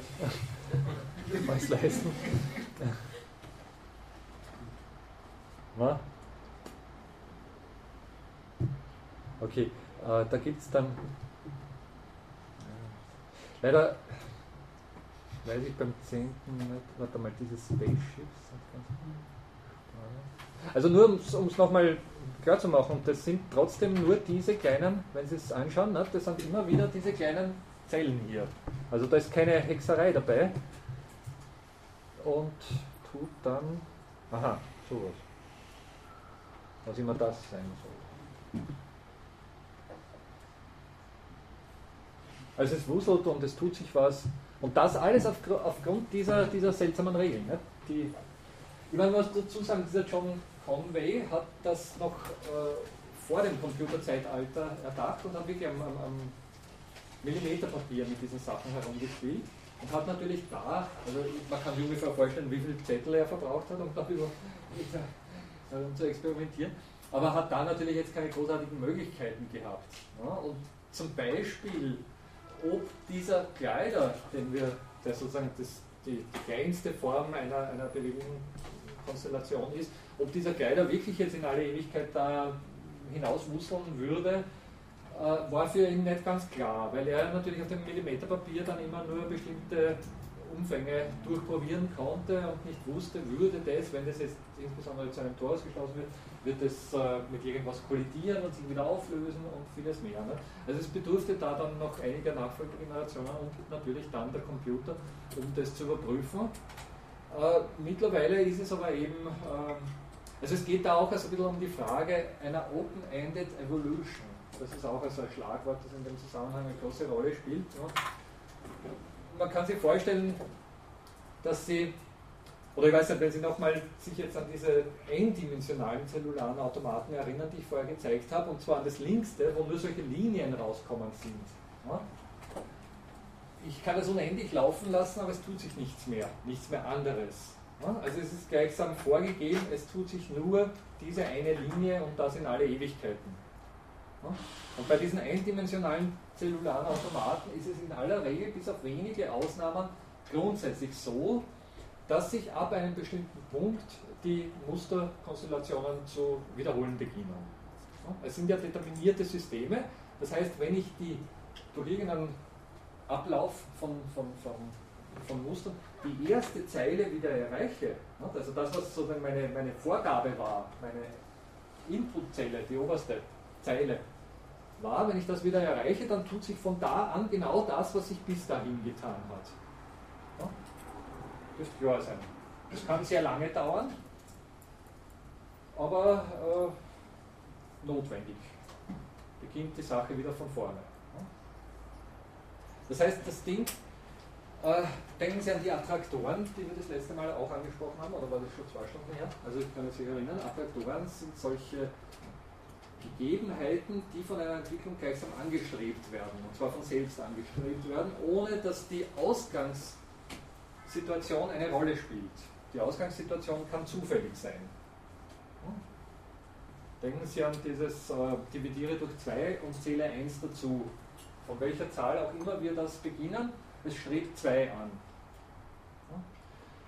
[LAUGHS] was leisten. [LAUGHS] Okay, äh, da gibt es dann leider weiß ich beim 10. nicht, warte mal, dieses Spaceships. Also nur um es nochmal klar zu machen, das sind trotzdem nur diese kleinen, wenn Sie es anschauen, ne, das sind immer wieder diese kleinen Zellen hier. Also da ist keine Hexerei dabei. Und tut dann, aha, sowas. Was immer das sein soll. Also es wuselt und es tut sich was. Und das alles auf, aufgrund dieser, dieser seltsamen Regeln. Ne? Die, ich meine, was dazu sagen, dieser John Conway hat das noch äh, vor dem Computerzeitalter erdacht und hat wirklich am, am, am Millimeterpapier mit diesen Sachen herumgespielt und hat natürlich da, also man kann sich ungefähr vorstellen, wie viele Zettel er verbraucht hat, um darüber herum zu experimentieren, aber hat da natürlich jetzt keine großartigen Möglichkeiten gehabt. Ja? Und zum Beispiel, ob dieser Kleider, den wir, der sozusagen das, die, die kleinste Form einer, einer beliebigen Konstellation ist, ob dieser Kleider wirklich jetzt in alle Ewigkeit da hinauswuseln würde, äh, war für ihn nicht ganz klar, weil er natürlich auf dem Millimeterpapier dann immer nur bestimmte Umfänge durchprobieren konnte und nicht wusste, würde das, wenn das jetzt insbesondere zu einem Tor ausgeschlossen wird, wird es äh, mit irgendwas kollidieren und sich wieder auflösen und vieles mehr. Ne? Also es bedurfte da dann noch einiger Nachfolgegenerationen und natürlich dann der Computer, um das zu überprüfen. Äh, mittlerweile ist es aber eben, äh, also es geht da auch also ein bisschen um die Frage einer Open-Ended Evolution. Das ist auch also ein Schlagwort, das in dem Zusammenhang eine große Rolle spielt. Ja. Man kann sich vorstellen, dass Sie, oder ich weiß nicht, wenn Sie nochmal sich jetzt an diese n-dimensionalen zellularen Automaten erinnern, die ich vorher gezeigt habe, und zwar an das linkste, wo nur solche Linien rauskommen sind. Ja ich kann das unendlich laufen lassen, aber es tut sich nichts mehr, nichts mehr anderes. Also es ist gleichsam vorgegeben, es tut sich nur diese eine Linie und das in alle Ewigkeiten. Und bei diesen eindimensionalen zellularen Automaten ist es in aller Regel, bis auf wenige Ausnahmen, grundsätzlich so, dass sich ab einem bestimmten Punkt die Musterkonstellationen zu wiederholen beginnen. Es sind ja determinierte Systeme, das heißt, wenn ich die durch irgendeinen Ablauf von, von, von, von Mustern die erste Zeile wieder erreiche, also das, was sozusagen meine, meine Vorgabe war, meine Inputzelle, die oberste Zeile war, wenn ich das wieder erreiche, dann tut sich von da an genau das, was sich bis dahin getan hat. Das klar sein. Das kann sehr lange dauern, aber äh, notwendig. Beginnt die Sache wieder von vorne. Das heißt, das Ding, äh, denken Sie an die Attraktoren, die wir das letzte Mal auch angesprochen haben, oder war das schon zwei Stunden her? Also ich kann mich sicher erinnern, Attraktoren sind solche Gegebenheiten, die von einer Entwicklung gleichsam angestrebt werden, und zwar von selbst angestrebt werden, ohne dass die Ausgangssituation eine Rolle spielt. Die Ausgangssituation kann zufällig sein. Denken Sie an dieses äh, Dividiere durch 2 und zähle 1 dazu von welcher Zahl auch immer wir das beginnen, es strebt 2 an.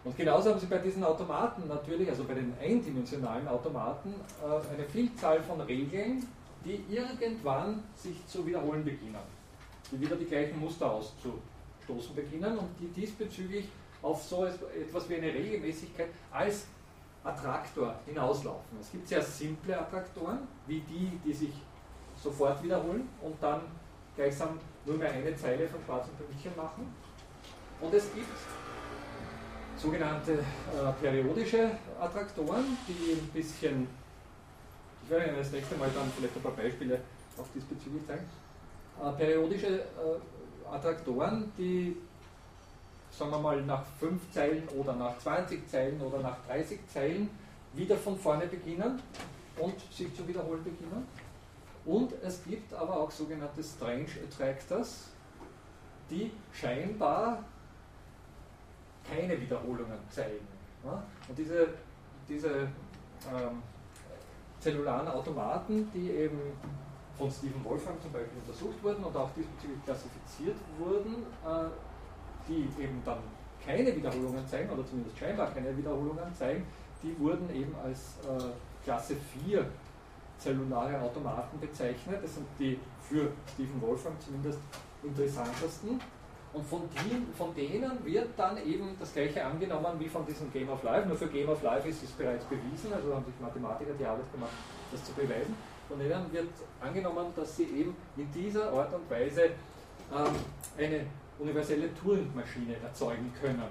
Und genauso haben Sie bei diesen Automaten natürlich, also bei den eindimensionalen Automaten, äh, eine Vielzahl von Regeln, die irgendwann sich zu wiederholen beginnen, die wieder die gleichen Muster auszustoßen beginnen und die diesbezüglich auf so etwas wie eine Regelmäßigkeit als Attraktor hinauslaufen. Es gibt sehr simple Attraktoren, wie die, die sich sofort wiederholen und dann gleichsam nur mehr eine Zeile von schwarzen Pünktchen machen. Und es gibt sogenannte äh, periodische Attraktoren, die ein bisschen, ich werde Ihnen das nächste Mal dann vielleicht ein paar Beispiele auch diesbezüglich zeigen, äh, periodische äh, Attraktoren, die, sagen wir mal, nach 5 Zeilen oder nach 20 Zeilen oder nach 30 Zeilen wieder von vorne beginnen und sich zu wiederholen beginnen. Und es gibt aber auch sogenannte Strange Attractors, die scheinbar keine Wiederholungen zeigen. Und diese, diese ähm, zellularen Automaten, die eben von Stephen Wolfram zum Beispiel untersucht wurden und auch diesbezüglich klassifiziert wurden, äh, die eben dann keine Wiederholungen zeigen, oder zumindest scheinbar keine Wiederholungen zeigen, die wurden eben als äh, Klasse 4 zellulare Automaten bezeichnet. Das sind die für Stephen Wolfram zumindest interessantesten. Und von, die, von denen wird dann eben das gleiche angenommen wie von diesem Game of Life. Nur für Game of Life ist es bereits bewiesen, also haben sich Mathematiker die Arbeit gemacht, das zu beweisen. Von denen wird angenommen, dass sie eben in dieser Art und Weise ähm, eine universelle Turing-Maschine erzeugen können.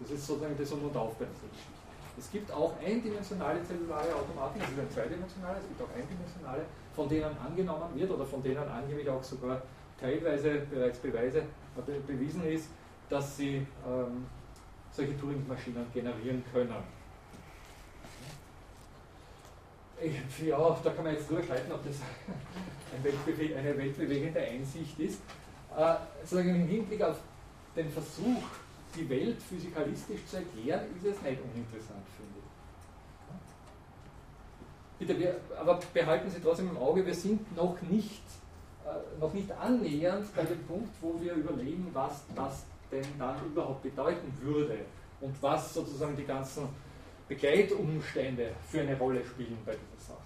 Das ist sozusagen das Um und Auf bei dieser Geschichte. Es gibt auch eindimensionale zellulare Automaten, es gibt zweidimensionale, es gibt auch eindimensionale, von denen angenommen wird oder von denen angeblich auch sogar teilweise bereits Beweise äh, bewiesen ist, dass sie ähm, solche Turing-Maschinen generieren können. Ja, da kann man jetzt drüber streiten, ob das [LAUGHS] eine weltbewegende Einsicht ist. Äh, sozusagen im Hinblick auf den Versuch, die Welt physikalistisch zu erklären, ist es nicht uninteressant, finde ich. Bitte, wir, aber behalten Sie trotzdem im Auge, wir sind noch nicht, äh, noch nicht annähernd bei dem Punkt, wo wir überlegen, was das denn dann überhaupt bedeuten würde und was sozusagen die ganzen Begleitumstände für eine Rolle spielen bei dieser Sache.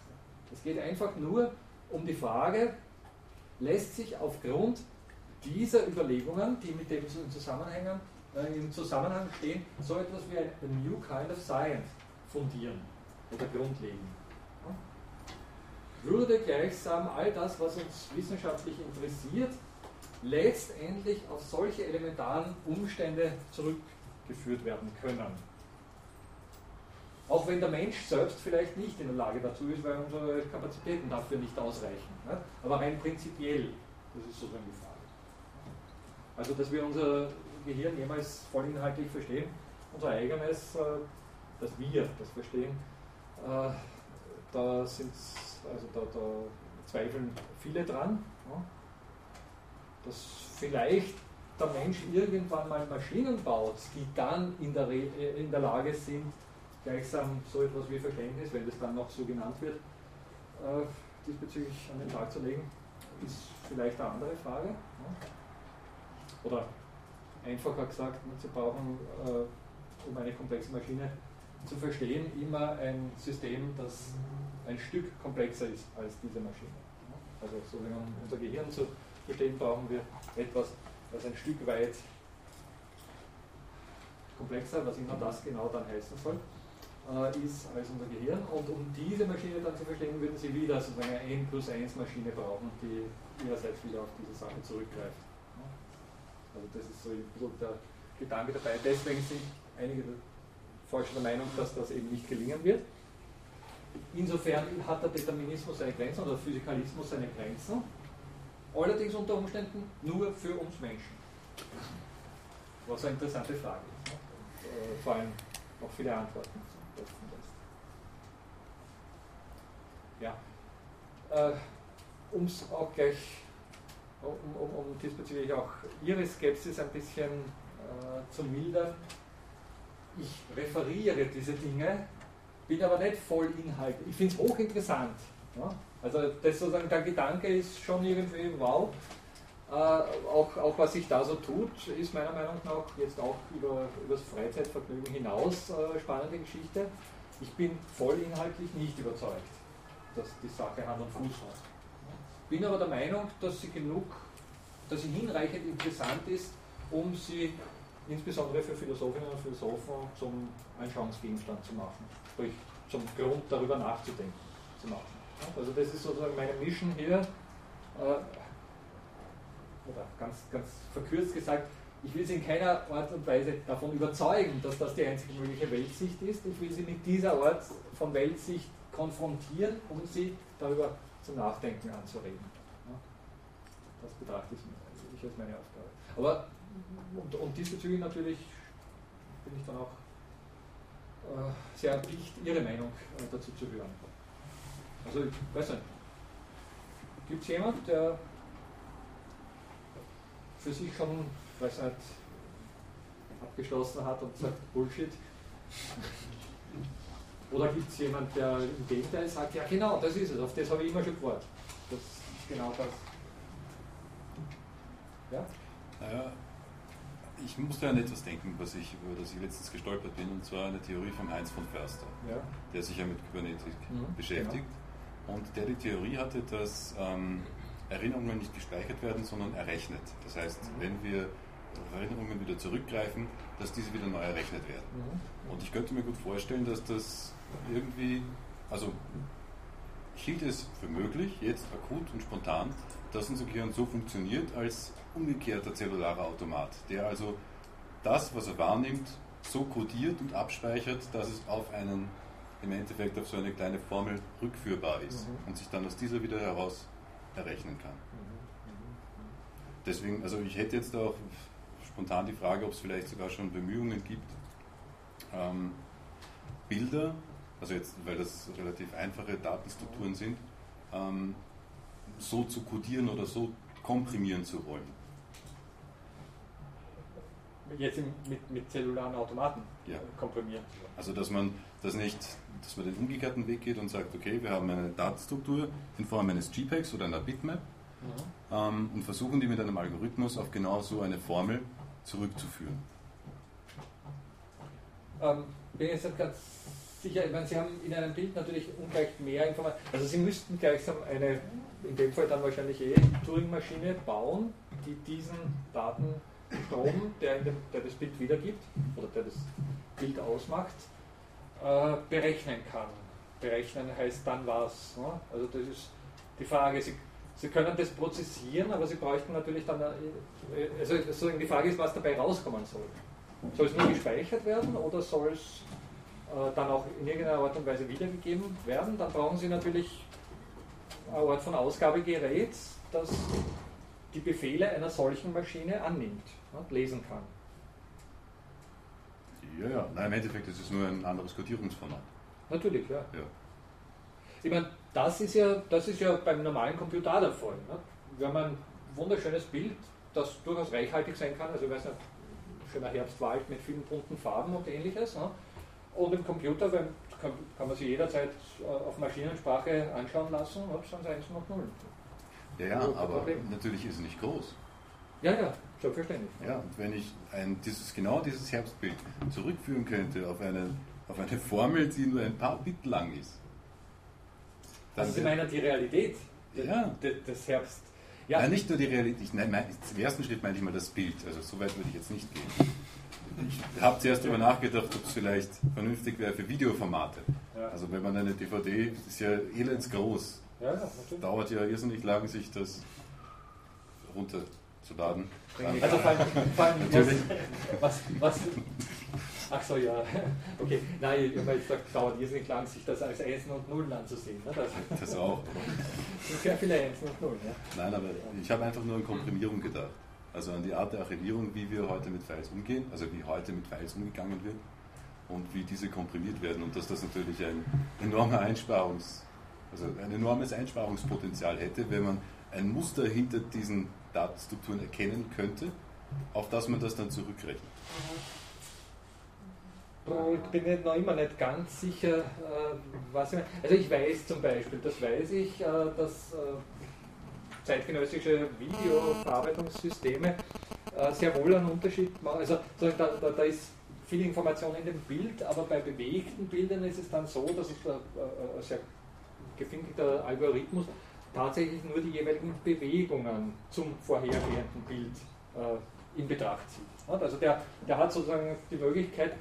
Es geht einfach nur um die Frage, lässt sich aufgrund dieser Überlegungen, die mit dem Zusammenhängen, äh, im Zusammenhang stehen, so etwas wie ein New Kind of Science fundieren oder grundlegen. Würde gleichsam all das, was uns wissenschaftlich interessiert, letztendlich auf solche elementaren Umstände zurückgeführt werden können. Auch wenn der Mensch selbst vielleicht nicht in der Lage dazu ist, weil unsere Kapazitäten dafür nicht ausreichen. Aber rein prinzipiell, das ist sozusagen die Frage. Also, dass wir unser Gehirn jemals vollinhaltlich verstehen, unser eigenes, äh, dass wir das verstehen, äh, da sind also da, da, zweifeln viele dran, dass vielleicht der Mensch irgendwann mal Maschinen baut, die dann in der, äh, in der Lage sind, gleichsam so etwas wie Verständnis, wenn das dann noch so genannt wird, diesbezüglich an den Tag zu legen, ist vielleicht eine andere Frage. Oder einfacher gesagt, sie brauchen, äh, um eine komplexe Maschine zu verstehen, immer ein System, das ein Stück komplexer ist als diese Maschine. Also so wenn man unser Gehirn zu verstehen, brauchen wir etwas, das ein Stück weit komplexer, was immer das genau dann heißen soll, äh, ist als unser Gehirn. Und um diese Maschine dann zu verstehen, würden Sie wieder sozusagen eine N plus 1 Maschine brauchen, die ihrerseits wieder auf diese Sache zurückgreift. Also das ist so der Gedanke dabei. Deswegen sind einige Forscher der Meinung, dass das eben nicht gelingen wird. Insofern hat der Determinismus seine Grenzen oder der Physikalismus seine Grenzen. Allerdings unter Umständen nur für uns Menschen. Was eine interessante Frage ist. Und, äh, vor allem auch viele Antworten Ja. Äh, um es auch gleich um, um, um diesbezüglich auch Ihre Skepsis ein bisschen äh, zu mildern. Ich referiere diese Dinge, bin aber nicht voll Inhalt. Ich finde es hochinteressant. Ja? Also das sozusagen der Gedanke ist schon irgendwie wow. Äh, auch, auch was sich da so tut, ist meiner Meinung nach jetzt auch über, über das Freizeitvergnügen hinaus äh, spannende Geschichte. Ich bin voll inhaltlich nicht überzeugt, dass die Sache Hand und Fuß hat. Bin aber der Meinung, dass sie genug, dass sie hinreichend interessant ist, um sie insbesondere für Philosophinnen und Philosophen zum Anschauungsgegenstand zu machen, sprich zum Grund darüber nachzudenken zu machen. Also das ist sozusagen meine Mission hier, äh, oder ganz, ganz verkürzt gesagt, ich will Sie in keiner Art und Weise davon überzeugen, dass das die einzige mögliche Weltsicht ist. Ich will Sie mit dieser Art von Weltsicht konfrontieren, um Sie darüber zum Nachdenken anzuregen. Das betrachte ich als meine Aufgabe. Aber und, und diesbezüglich natürlich bin ich dann auch äh, sehr erpicht, Ihre Meinung äh, dazu zu hören. Also ich weiß nicht, gibt es jemand, der für sich schon, weiß nicht, abgeschlossen hat und sagt Bullshit? Oder gibt es jemand, der im Gegenteil sagt, ja genau, das ist es, auf das habe ich immer schon gewartet. Das ist genau das. Ja? Naja, ich musste an etwas denken, was ich, über das ich letztens gestolpert bin, und zwar eine Theorie von Heinz von Förster, ja. der sich ja mit Kybernetik mhm, beschäftigt. Genau. Und der die Theorie hatte, dass ähm, Erinnerungen nicht gespeichert werden, sondern errechnet. Das heißt, mhm. wenn wir Erinnerungen wieder zurückgreifen, dass diese wieder neu errechnet werden. Mhm. Und ich könnte mir gut vorstellen, dass das irgendwie, also ich hielt es für möglich, jetzt akut und spontan, dass unser Gehirn so funktioniert als umgekehrter zellularer Automat, der also das, was er wahrnimmt, so kodiert und abspeichert, dass es auf einen, im Endeffekt auf so eine kleine Formel rückführbar ist mhm. und sich dann aus dieser wieder heraus errechnen kann. Deswegen, also ich hätte jetzt auch spontan die Frage, ob es vielleicht sogar schon Bemühungen gibt, ähm, Bilder, also jetzt, weil das relativ einfache Datenstrukturen sind, ähm, so zu codieren oder so komprimieren zu wollen. Jetzt mit, mit zellularen Automaten ja. komprimieren. Also dass man das nicht, dass man den umgekehrten Weg geht und sagt, okay, wir haben eine Datenstruktur in Form eines JPEGs oder einer Bitmap mhm. ähm, und versuchen die mit einem Algorithmus auf genau so eine Formel zurückzuführen. Ähm, bin jetzt ganz sicher, ich meine, Sie haben in einem Bild natürlich ungleich mehr Informationen. Also Sie müssten gleichsam eine, in dem Fall dann wahrscheinlich eh Turing-Maschine bauen, die diesen Datenstrom, der, dem, der das Bild wiedergibt oder der das Bild ausmacht, äh, berechnen kann. Berechnen heißt dann was. Ne? Also das ist die Frage. Sie, Sie können das prozessieren, aber Sie bräuchten natürlich dann, äh, also sozusagen die Frage ist, was dabei rauskommen soll. Soll es nur gespeichert werden oder soll es äh, dann auch in irgendeiner Art und Weise wiedergegeben werden? Dann brauchen Sie natürlich eine Art von Ausgabegerät, das die Befehle einer solchen Maschine annimmt, ne, lesen kann. Ja, ja. Nein, im Endeffekt ist es nur ein anderes Codierungsformat. Natürlich, ja. ja. Ich meine, das ist ja, das ist ja beim normalen Computer der Fall. Ne? Wir haben ein wunderschönes Bild, das durchaus reichhaltig sein kann. Also, ich weiß nicht, schöner Herbstwald mit vielen bunten Farben und ähnliches. Ne? Und im Computer kann, kann, man sich jederzeit äh, auf Maschinensprache anschauen lassen, sind es 1 und 0. Ja, ja, aber Problem. natürlich ist es nicht groß. Ja, ja, selbstverständlich. Ja, und wenn ich ein, dieses, genau dieses Herbstbild zurückführen könnte auf eine, auf eine Formel, die nur ein paar Bit lang ist. Dann also Sie meinen die Realität ja. des Herbst. Ja. Nein, nicht nur die Realität. Nein, mein, im ersten Schritt meine ich mal das Bild. Also so weit würde ich jetzt nicht gehen. Ich habe zuerst darüber nachgedacht, ob es vielleicht vernünftig wäre für Videoformate. Ja. Also wenn man eine DVD, das ist ja elendsgroß. Ja, ja, Dauert ja irrsinnig lang, sich das runterzuladen. Also vor allem, vor allem was, was, ach so, ja, okay. Nein, ich habe jetzt gesagt, dauert irrsinnig lang, sich das als Einsen und Nullen anzusehen. Ne? Das, das auch. Sehr viele Einsen und Nullen. Ja. Nein, aber ich habe einfach nur an Komprimierung gedacht. Also an die Art der Archivierung, wie wir heute mit Files umgehen, also wie heute mit Files umgegangen wird und wie diese komprimiert werden und dass das natürlich ein enormer Einsparungs, also ein enormes Einsparungspotenzial hätte, wenn man ein Muster hinter diesen Datenstrukturen erkennen könnte, auf das man das dann zurückrechnet. Ich bin noch immer nicht ganz sicher, äh, was ich meine. Also ich weiß zum Beispiel, das weiß ich, äh, dass äh, zeitgenössische Videoverarbeitungssysteme sehr wohl einen Unterschied machen. Also da, da, da ist viel Information in dem Bild, aber bei bewegten Bildern ist es dann so, dass es ein sehr gefinkelter Algorithmus tatsächlich nur die jeweiligen Bewegungen zum vorhergehenden Bild äh, in Betracht zieht. Also der, der hat sozusagen die Möglichkeit,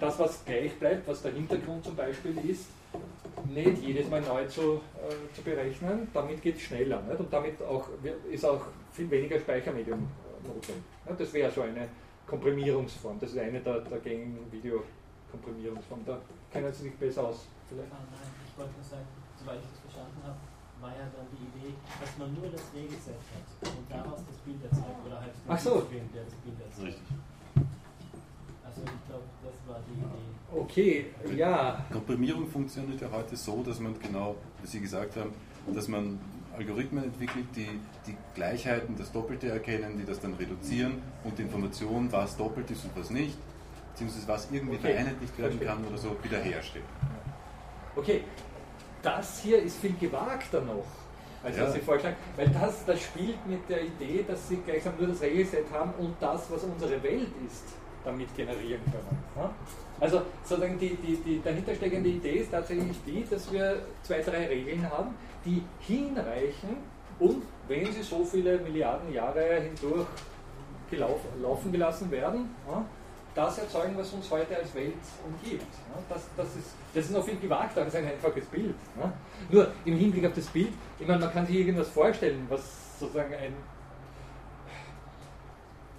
das, was gleich bleibt, was der Hintergrund zum Beispiel ist, nicht jedes Mal neu zu, äh, zu berechnen. Damit geht es schneller. Nicht? Und damit auch, ist auch viel weniger Speichermedium notwendig. Nicht? Das wäre so eine Komprimierungsform. Das ist eine der, der gängigen Videokomprimierungsformen. Da kennen Sie sich besser aus. Vielleicht? Ah, nein, ich wollte nur sagen, soweit ich das verstanden habe, war ja dann die Idee, dass man nur das Regelset hat und daraus das Bild erzeugt oder halt Ach so. Film, der das Bild erzeugt. Richtig. Also ich glaube, das war die Idee. Okay, ja. Komprimierung funktioniert ja heute so, dass man genau, wie Sie gesagt haben, dass man Algorithmen entwickelt, die die Gleichheiten, das Doppelte erkennen, die das dann reduzieren und die Information, was doppelt ist und was nicht, beziehungsweise was irgendwie okay. vereinheitlicht werden kann oder so, wiederherstellen. Okay, das hier ist viel gewagter noch, als ja. was Sie vorschlagen, weil das, das spielt mit der Idee, dass Sie gleichsam nur das Regelset haben und das, was unsere Welt ist, damit generieren können. Also sozusagen die, die, die dahintersteckende Idee ist tatsächlich die, dass wir zwei, drei Regeln haben, die hinreichen und wenn sie so viele Milliarden Jahre hindurch laufen gelassen werden, das erzeugen, was uns heute als Welt umgibt. Das, das, ist, das ist noch viel gewagter als ein einfaches Bild. Nur im Hinblick auf das Bild, ich meine, man kann sich irgendwas vorstellen, was sozusagen ein.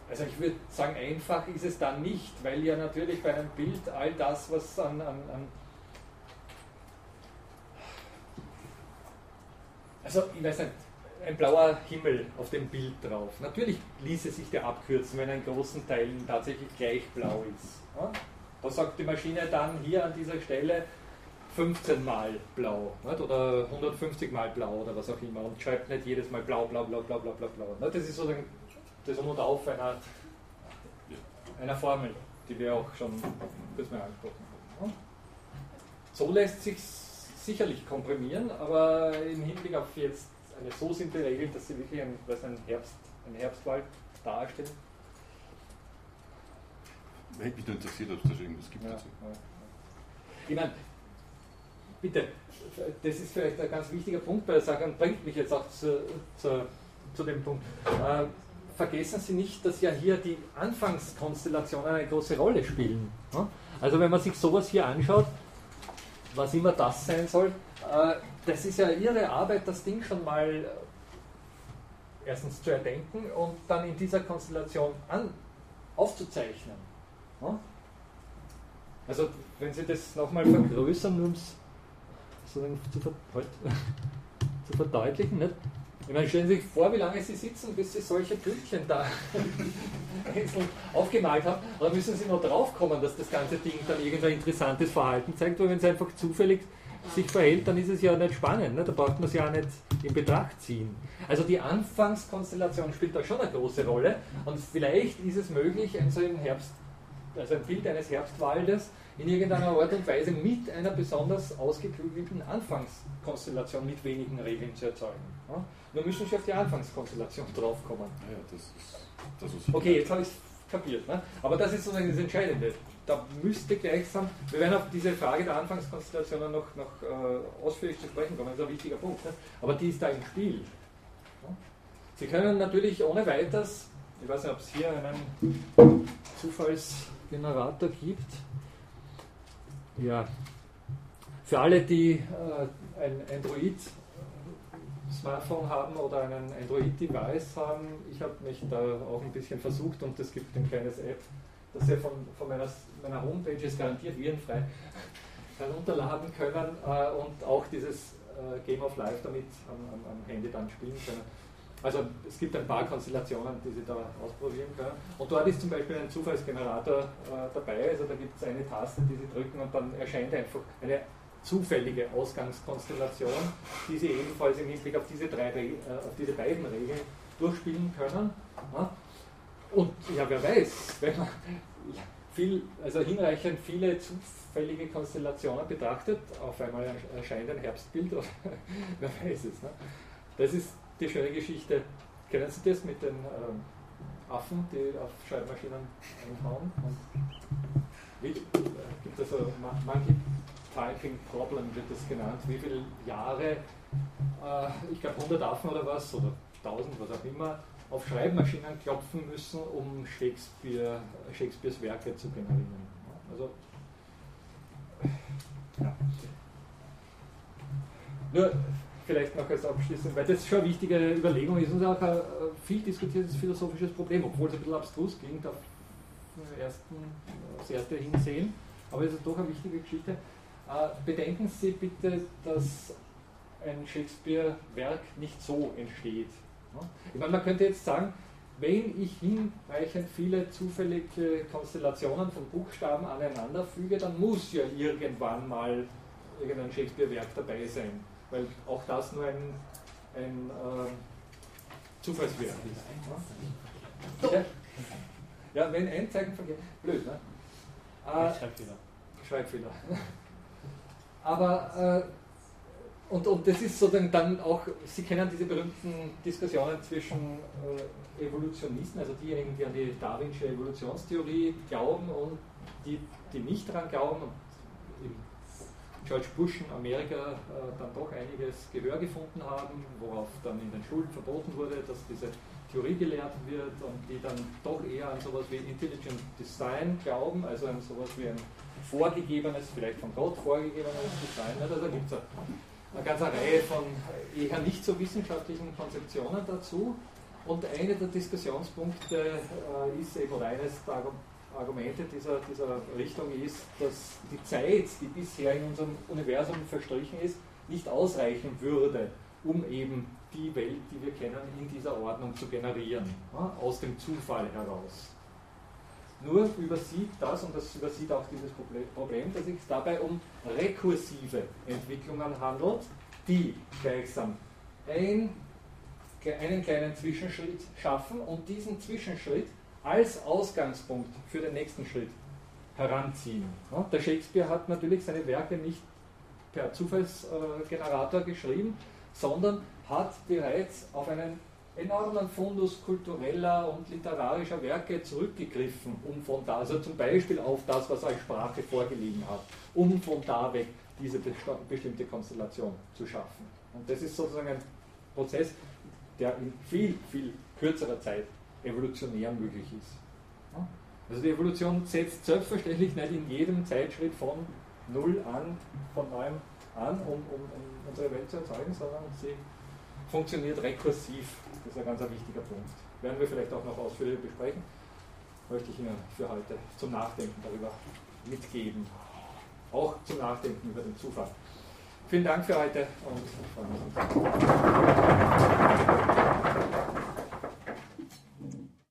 Also ich würde sagen, einfach ist es dann nicht, weil ja natürlich bei einem Bild all das, was an, an, an also ich weiß nicht, ein blauer Himmel auf dem Bild drauf. Natürlich ließe sich der abkürzen, wenn ein großen Teilen tatsächlich gleich blau ist. Ja? Da sagt die Maschine dann hier an dieser Stelle 15 mal blau nicht? oder 150 mal blau oder was auch immer und schreibt nicht jedes Mal blau, blau, blau, blau, blau, blau, blau. Das ist sozusagen das Um und Auf einer, einer Formel, die wir auch schon kurz mal angesprochen haben. So lässt sich sicherlich komprimieren, aber im Hinblick auf jetzt eine so simple Regel, dass sie wirklich ein, was ein, Herbst, ein Herbstwald darstellen. Hätte mich nur interessiert, ob es da schon irgendwas gibt ja, dazu. Ja. Ich meine, bitte, das ist vielleicht ein ganz wichtiger Punkt bei der Sache und bringt mich jetzt auch zu, zu, zu dem Punkt. Äh, vergessen Sie nicht, dass ja hier die Anfangskonstellationen eine große Rolle spielen. Ne? Also wenn man sich sowas hier anschaut, was immer das sein soll, äh, das ist ja Ihre Arbeit, das Ding schon mal äh, erstens zu erdenken und dann in dieser Konstellation an, aufzuzeichnen. Also wenn Sie das nochmal vergrößern, um es ver [LAUGHS] zu verdeutlichen, nicht? Ich meine, stellen Sie sich vor, wie lange Sie sitzen, bis Sie solche Pünktchen da [LAUGHS] aufgemalt haben. Oder müssen Sie noch draufkommen, dass das ganze Ding dann irgendein interessantes Verhalten zeigt, weil wenn es einfach zufällig sich verhält, dann ist es ja nicht spannend. Ne? Da braucht man es ja auch nicht in Betracht ziehen. Also die Anfangskonstellation spielt da schon eine große Rolle. Und vielleicht ist es möglich, ein so ein Herbst, also ein Bild eines Herbstwaldes in irgendeiner Art und Weise mit einer besonders ausgeklügelten Anfangskonstellation mit wenigen Regeln zu erzeugen. Ja? Nur müssen Sie auf die Anfangskonstellation draufkommen. Ja, das ist, das ist okay, jetzt habe ich es kapiert. Ne? Aber das ist sozusagen das Entscheidende da müsste gleichsam, wir werden auf diese Frage der Anfangskonstellationen noch, noch äh, ausführlich zu sprechen kommen, das ist ein wichtiger Punkt, ne? aber die ist da im Spiel. Sie können natürlich ohne weiteres, ich weiß nicht, ob es hier einen Zufallsgenerator gibt, ja, für alle, die äh, ein Android Smartphone haben oder einen Android-Device haben, ich habe mich da auch ein bisschen versucht und es gibt ein kleines App, das ihr von, von meiner, meiner Homepage ist garantiert virenfrei [LAUGHS] herunterladen können äh, und auch dieses äh, Game of Life damit am, am, am, Handy dann spielen können. Also es gibt ein paar Konstellationen, die Sie da ausprobieren können. Und dort ist zum Beispiel ein Zufallsgenerator äh, dabei. Also da gibt es eine Taste, die Sie drücken und dann erscheint einfach eine zufällige Ausgangskonstellation, die Sie ebenfalls im Hinblick auf diese, drei, äh, auf diese beiden Regeln durchspielen können. Und ja, wer weiß, [LAUGHS] wenn man viel, also hinreichend viele zufällige Konstellationen betrachtet, auf einmal erscheint ein Herbstbild, oder [LAUGHS] wer weiß es. Ne? Das ist die schöne Geschichte. Kennen Sie das mit den ähm, Affen, die auf Schreibmaschinen einhauen? Und wie, äh, gibt also Monkey Typing Problem wird das genannt, wie viele Jahre, äh, ich glaube 100 Affen oder was, oder 1000, was auch immer, auf Schreibmaschinen klopfen müssen, um Shakespeare, Shakespeares Werke zu generieren. Also, ja. Nur vielleicht noch als abschließend, weil das schon eine wichtige Überlegung ist und auch ein viel diskutiertes philosophisches Problem, obwohl es ein bisschen abstrus klingt auf ersten, das erste Hinsehen, aber es ist doch eine wichtige Geschichte. Äh, bedenken Sie bitte, dass ein Shakespeare-Werk nicht so entsteht. Ich meine, man könnte jetzt sagen, wenn ich hinreichend viele zufällige Konstellationen von Buchstaben aneinander füge, dann muss ja irgendwann mal irgendein Shakespeare-Werk dabei sein, weil auch das nur ein, ein äh, Zufallswerk ist. Ja? ja, wenn ein Zeichen vergeht, blöd, ne? Äh, Schreibfehler. Schreibfehler. Aber äh, und, und das ist sozusagen dann auch, Sie kennen diese berühmten Diskussionen zwischen äh, Evolutionisten, also diejenigen, die an die Darwinsche Evolutionstheorie glauben und die, die nicht daran glauben. Und George Bush in Amerika äh, dann doch einiges Gehör gefunden haben, worauf dann in den Schulen verboten wurde, dass diese Theorie gelehrt wird und die dann doch eher an sowas wie Intelligent Design glauben, also an sowas wie ein vorgegebenes, vielleicht von Gott vorgegebenes Design. Also da gibt es eine ganze Reihe von eher nicht so wissenschaftlichen Konzeptionen dazu. Und einer der Diskussionspunkte äh, ist eben, oder eines der Argumente dieser, dieser Richtung ist, dass die Zeit, die bisher in unserem Universum verstrichen ist, nicht ausreichen würde, um eben die Welt, die wir kennen, in dieser Ordnung zu generieren, ja, aus dem Zufall heraus. Nur übersieht das, und das übersieht auch dieses Problem, dass es dabei um rekursive Entwicklungen handelt, die gleichsam ein, einen kleinen Zwischenschritt schaffen und diesen Zwischenschritt als Ausgangspunkt für den nächsten Schritt heranziehen. Der Shakespeare hat natürlich seine Werke nicht per Zufallsgenerator geschrieben, sondern hat bereits auf einen enormen Fundus kultureller und literarischer Werke zurückgegriffen, um von da, also zum Beispiel auf das, was als Sprache vorgelegen hat, um von da weg diese bestimmte Konstellation zu schaffen. Und das ist sozusagen ein Prozess, der in viel, viel kürzerer Zeit evolutionär möglich ist. Also die Evolution setzt selbstverständlich nicht in jedem Zeitschritt von Null an, von neuem an, um, um, um unsere Welt zu erzeugen, sondern sie funktioniert rekursiv. Das ist ein ganz wichtiger Punkt. Werden wir vielleicht auch noch ausführlicher besprechen. Möchte ich Ihnen für heute zum Nachdenken darüber mitgeben. Auch zum Nachdenken über den Zufall. Vielen Dank für heute und ich freue mich.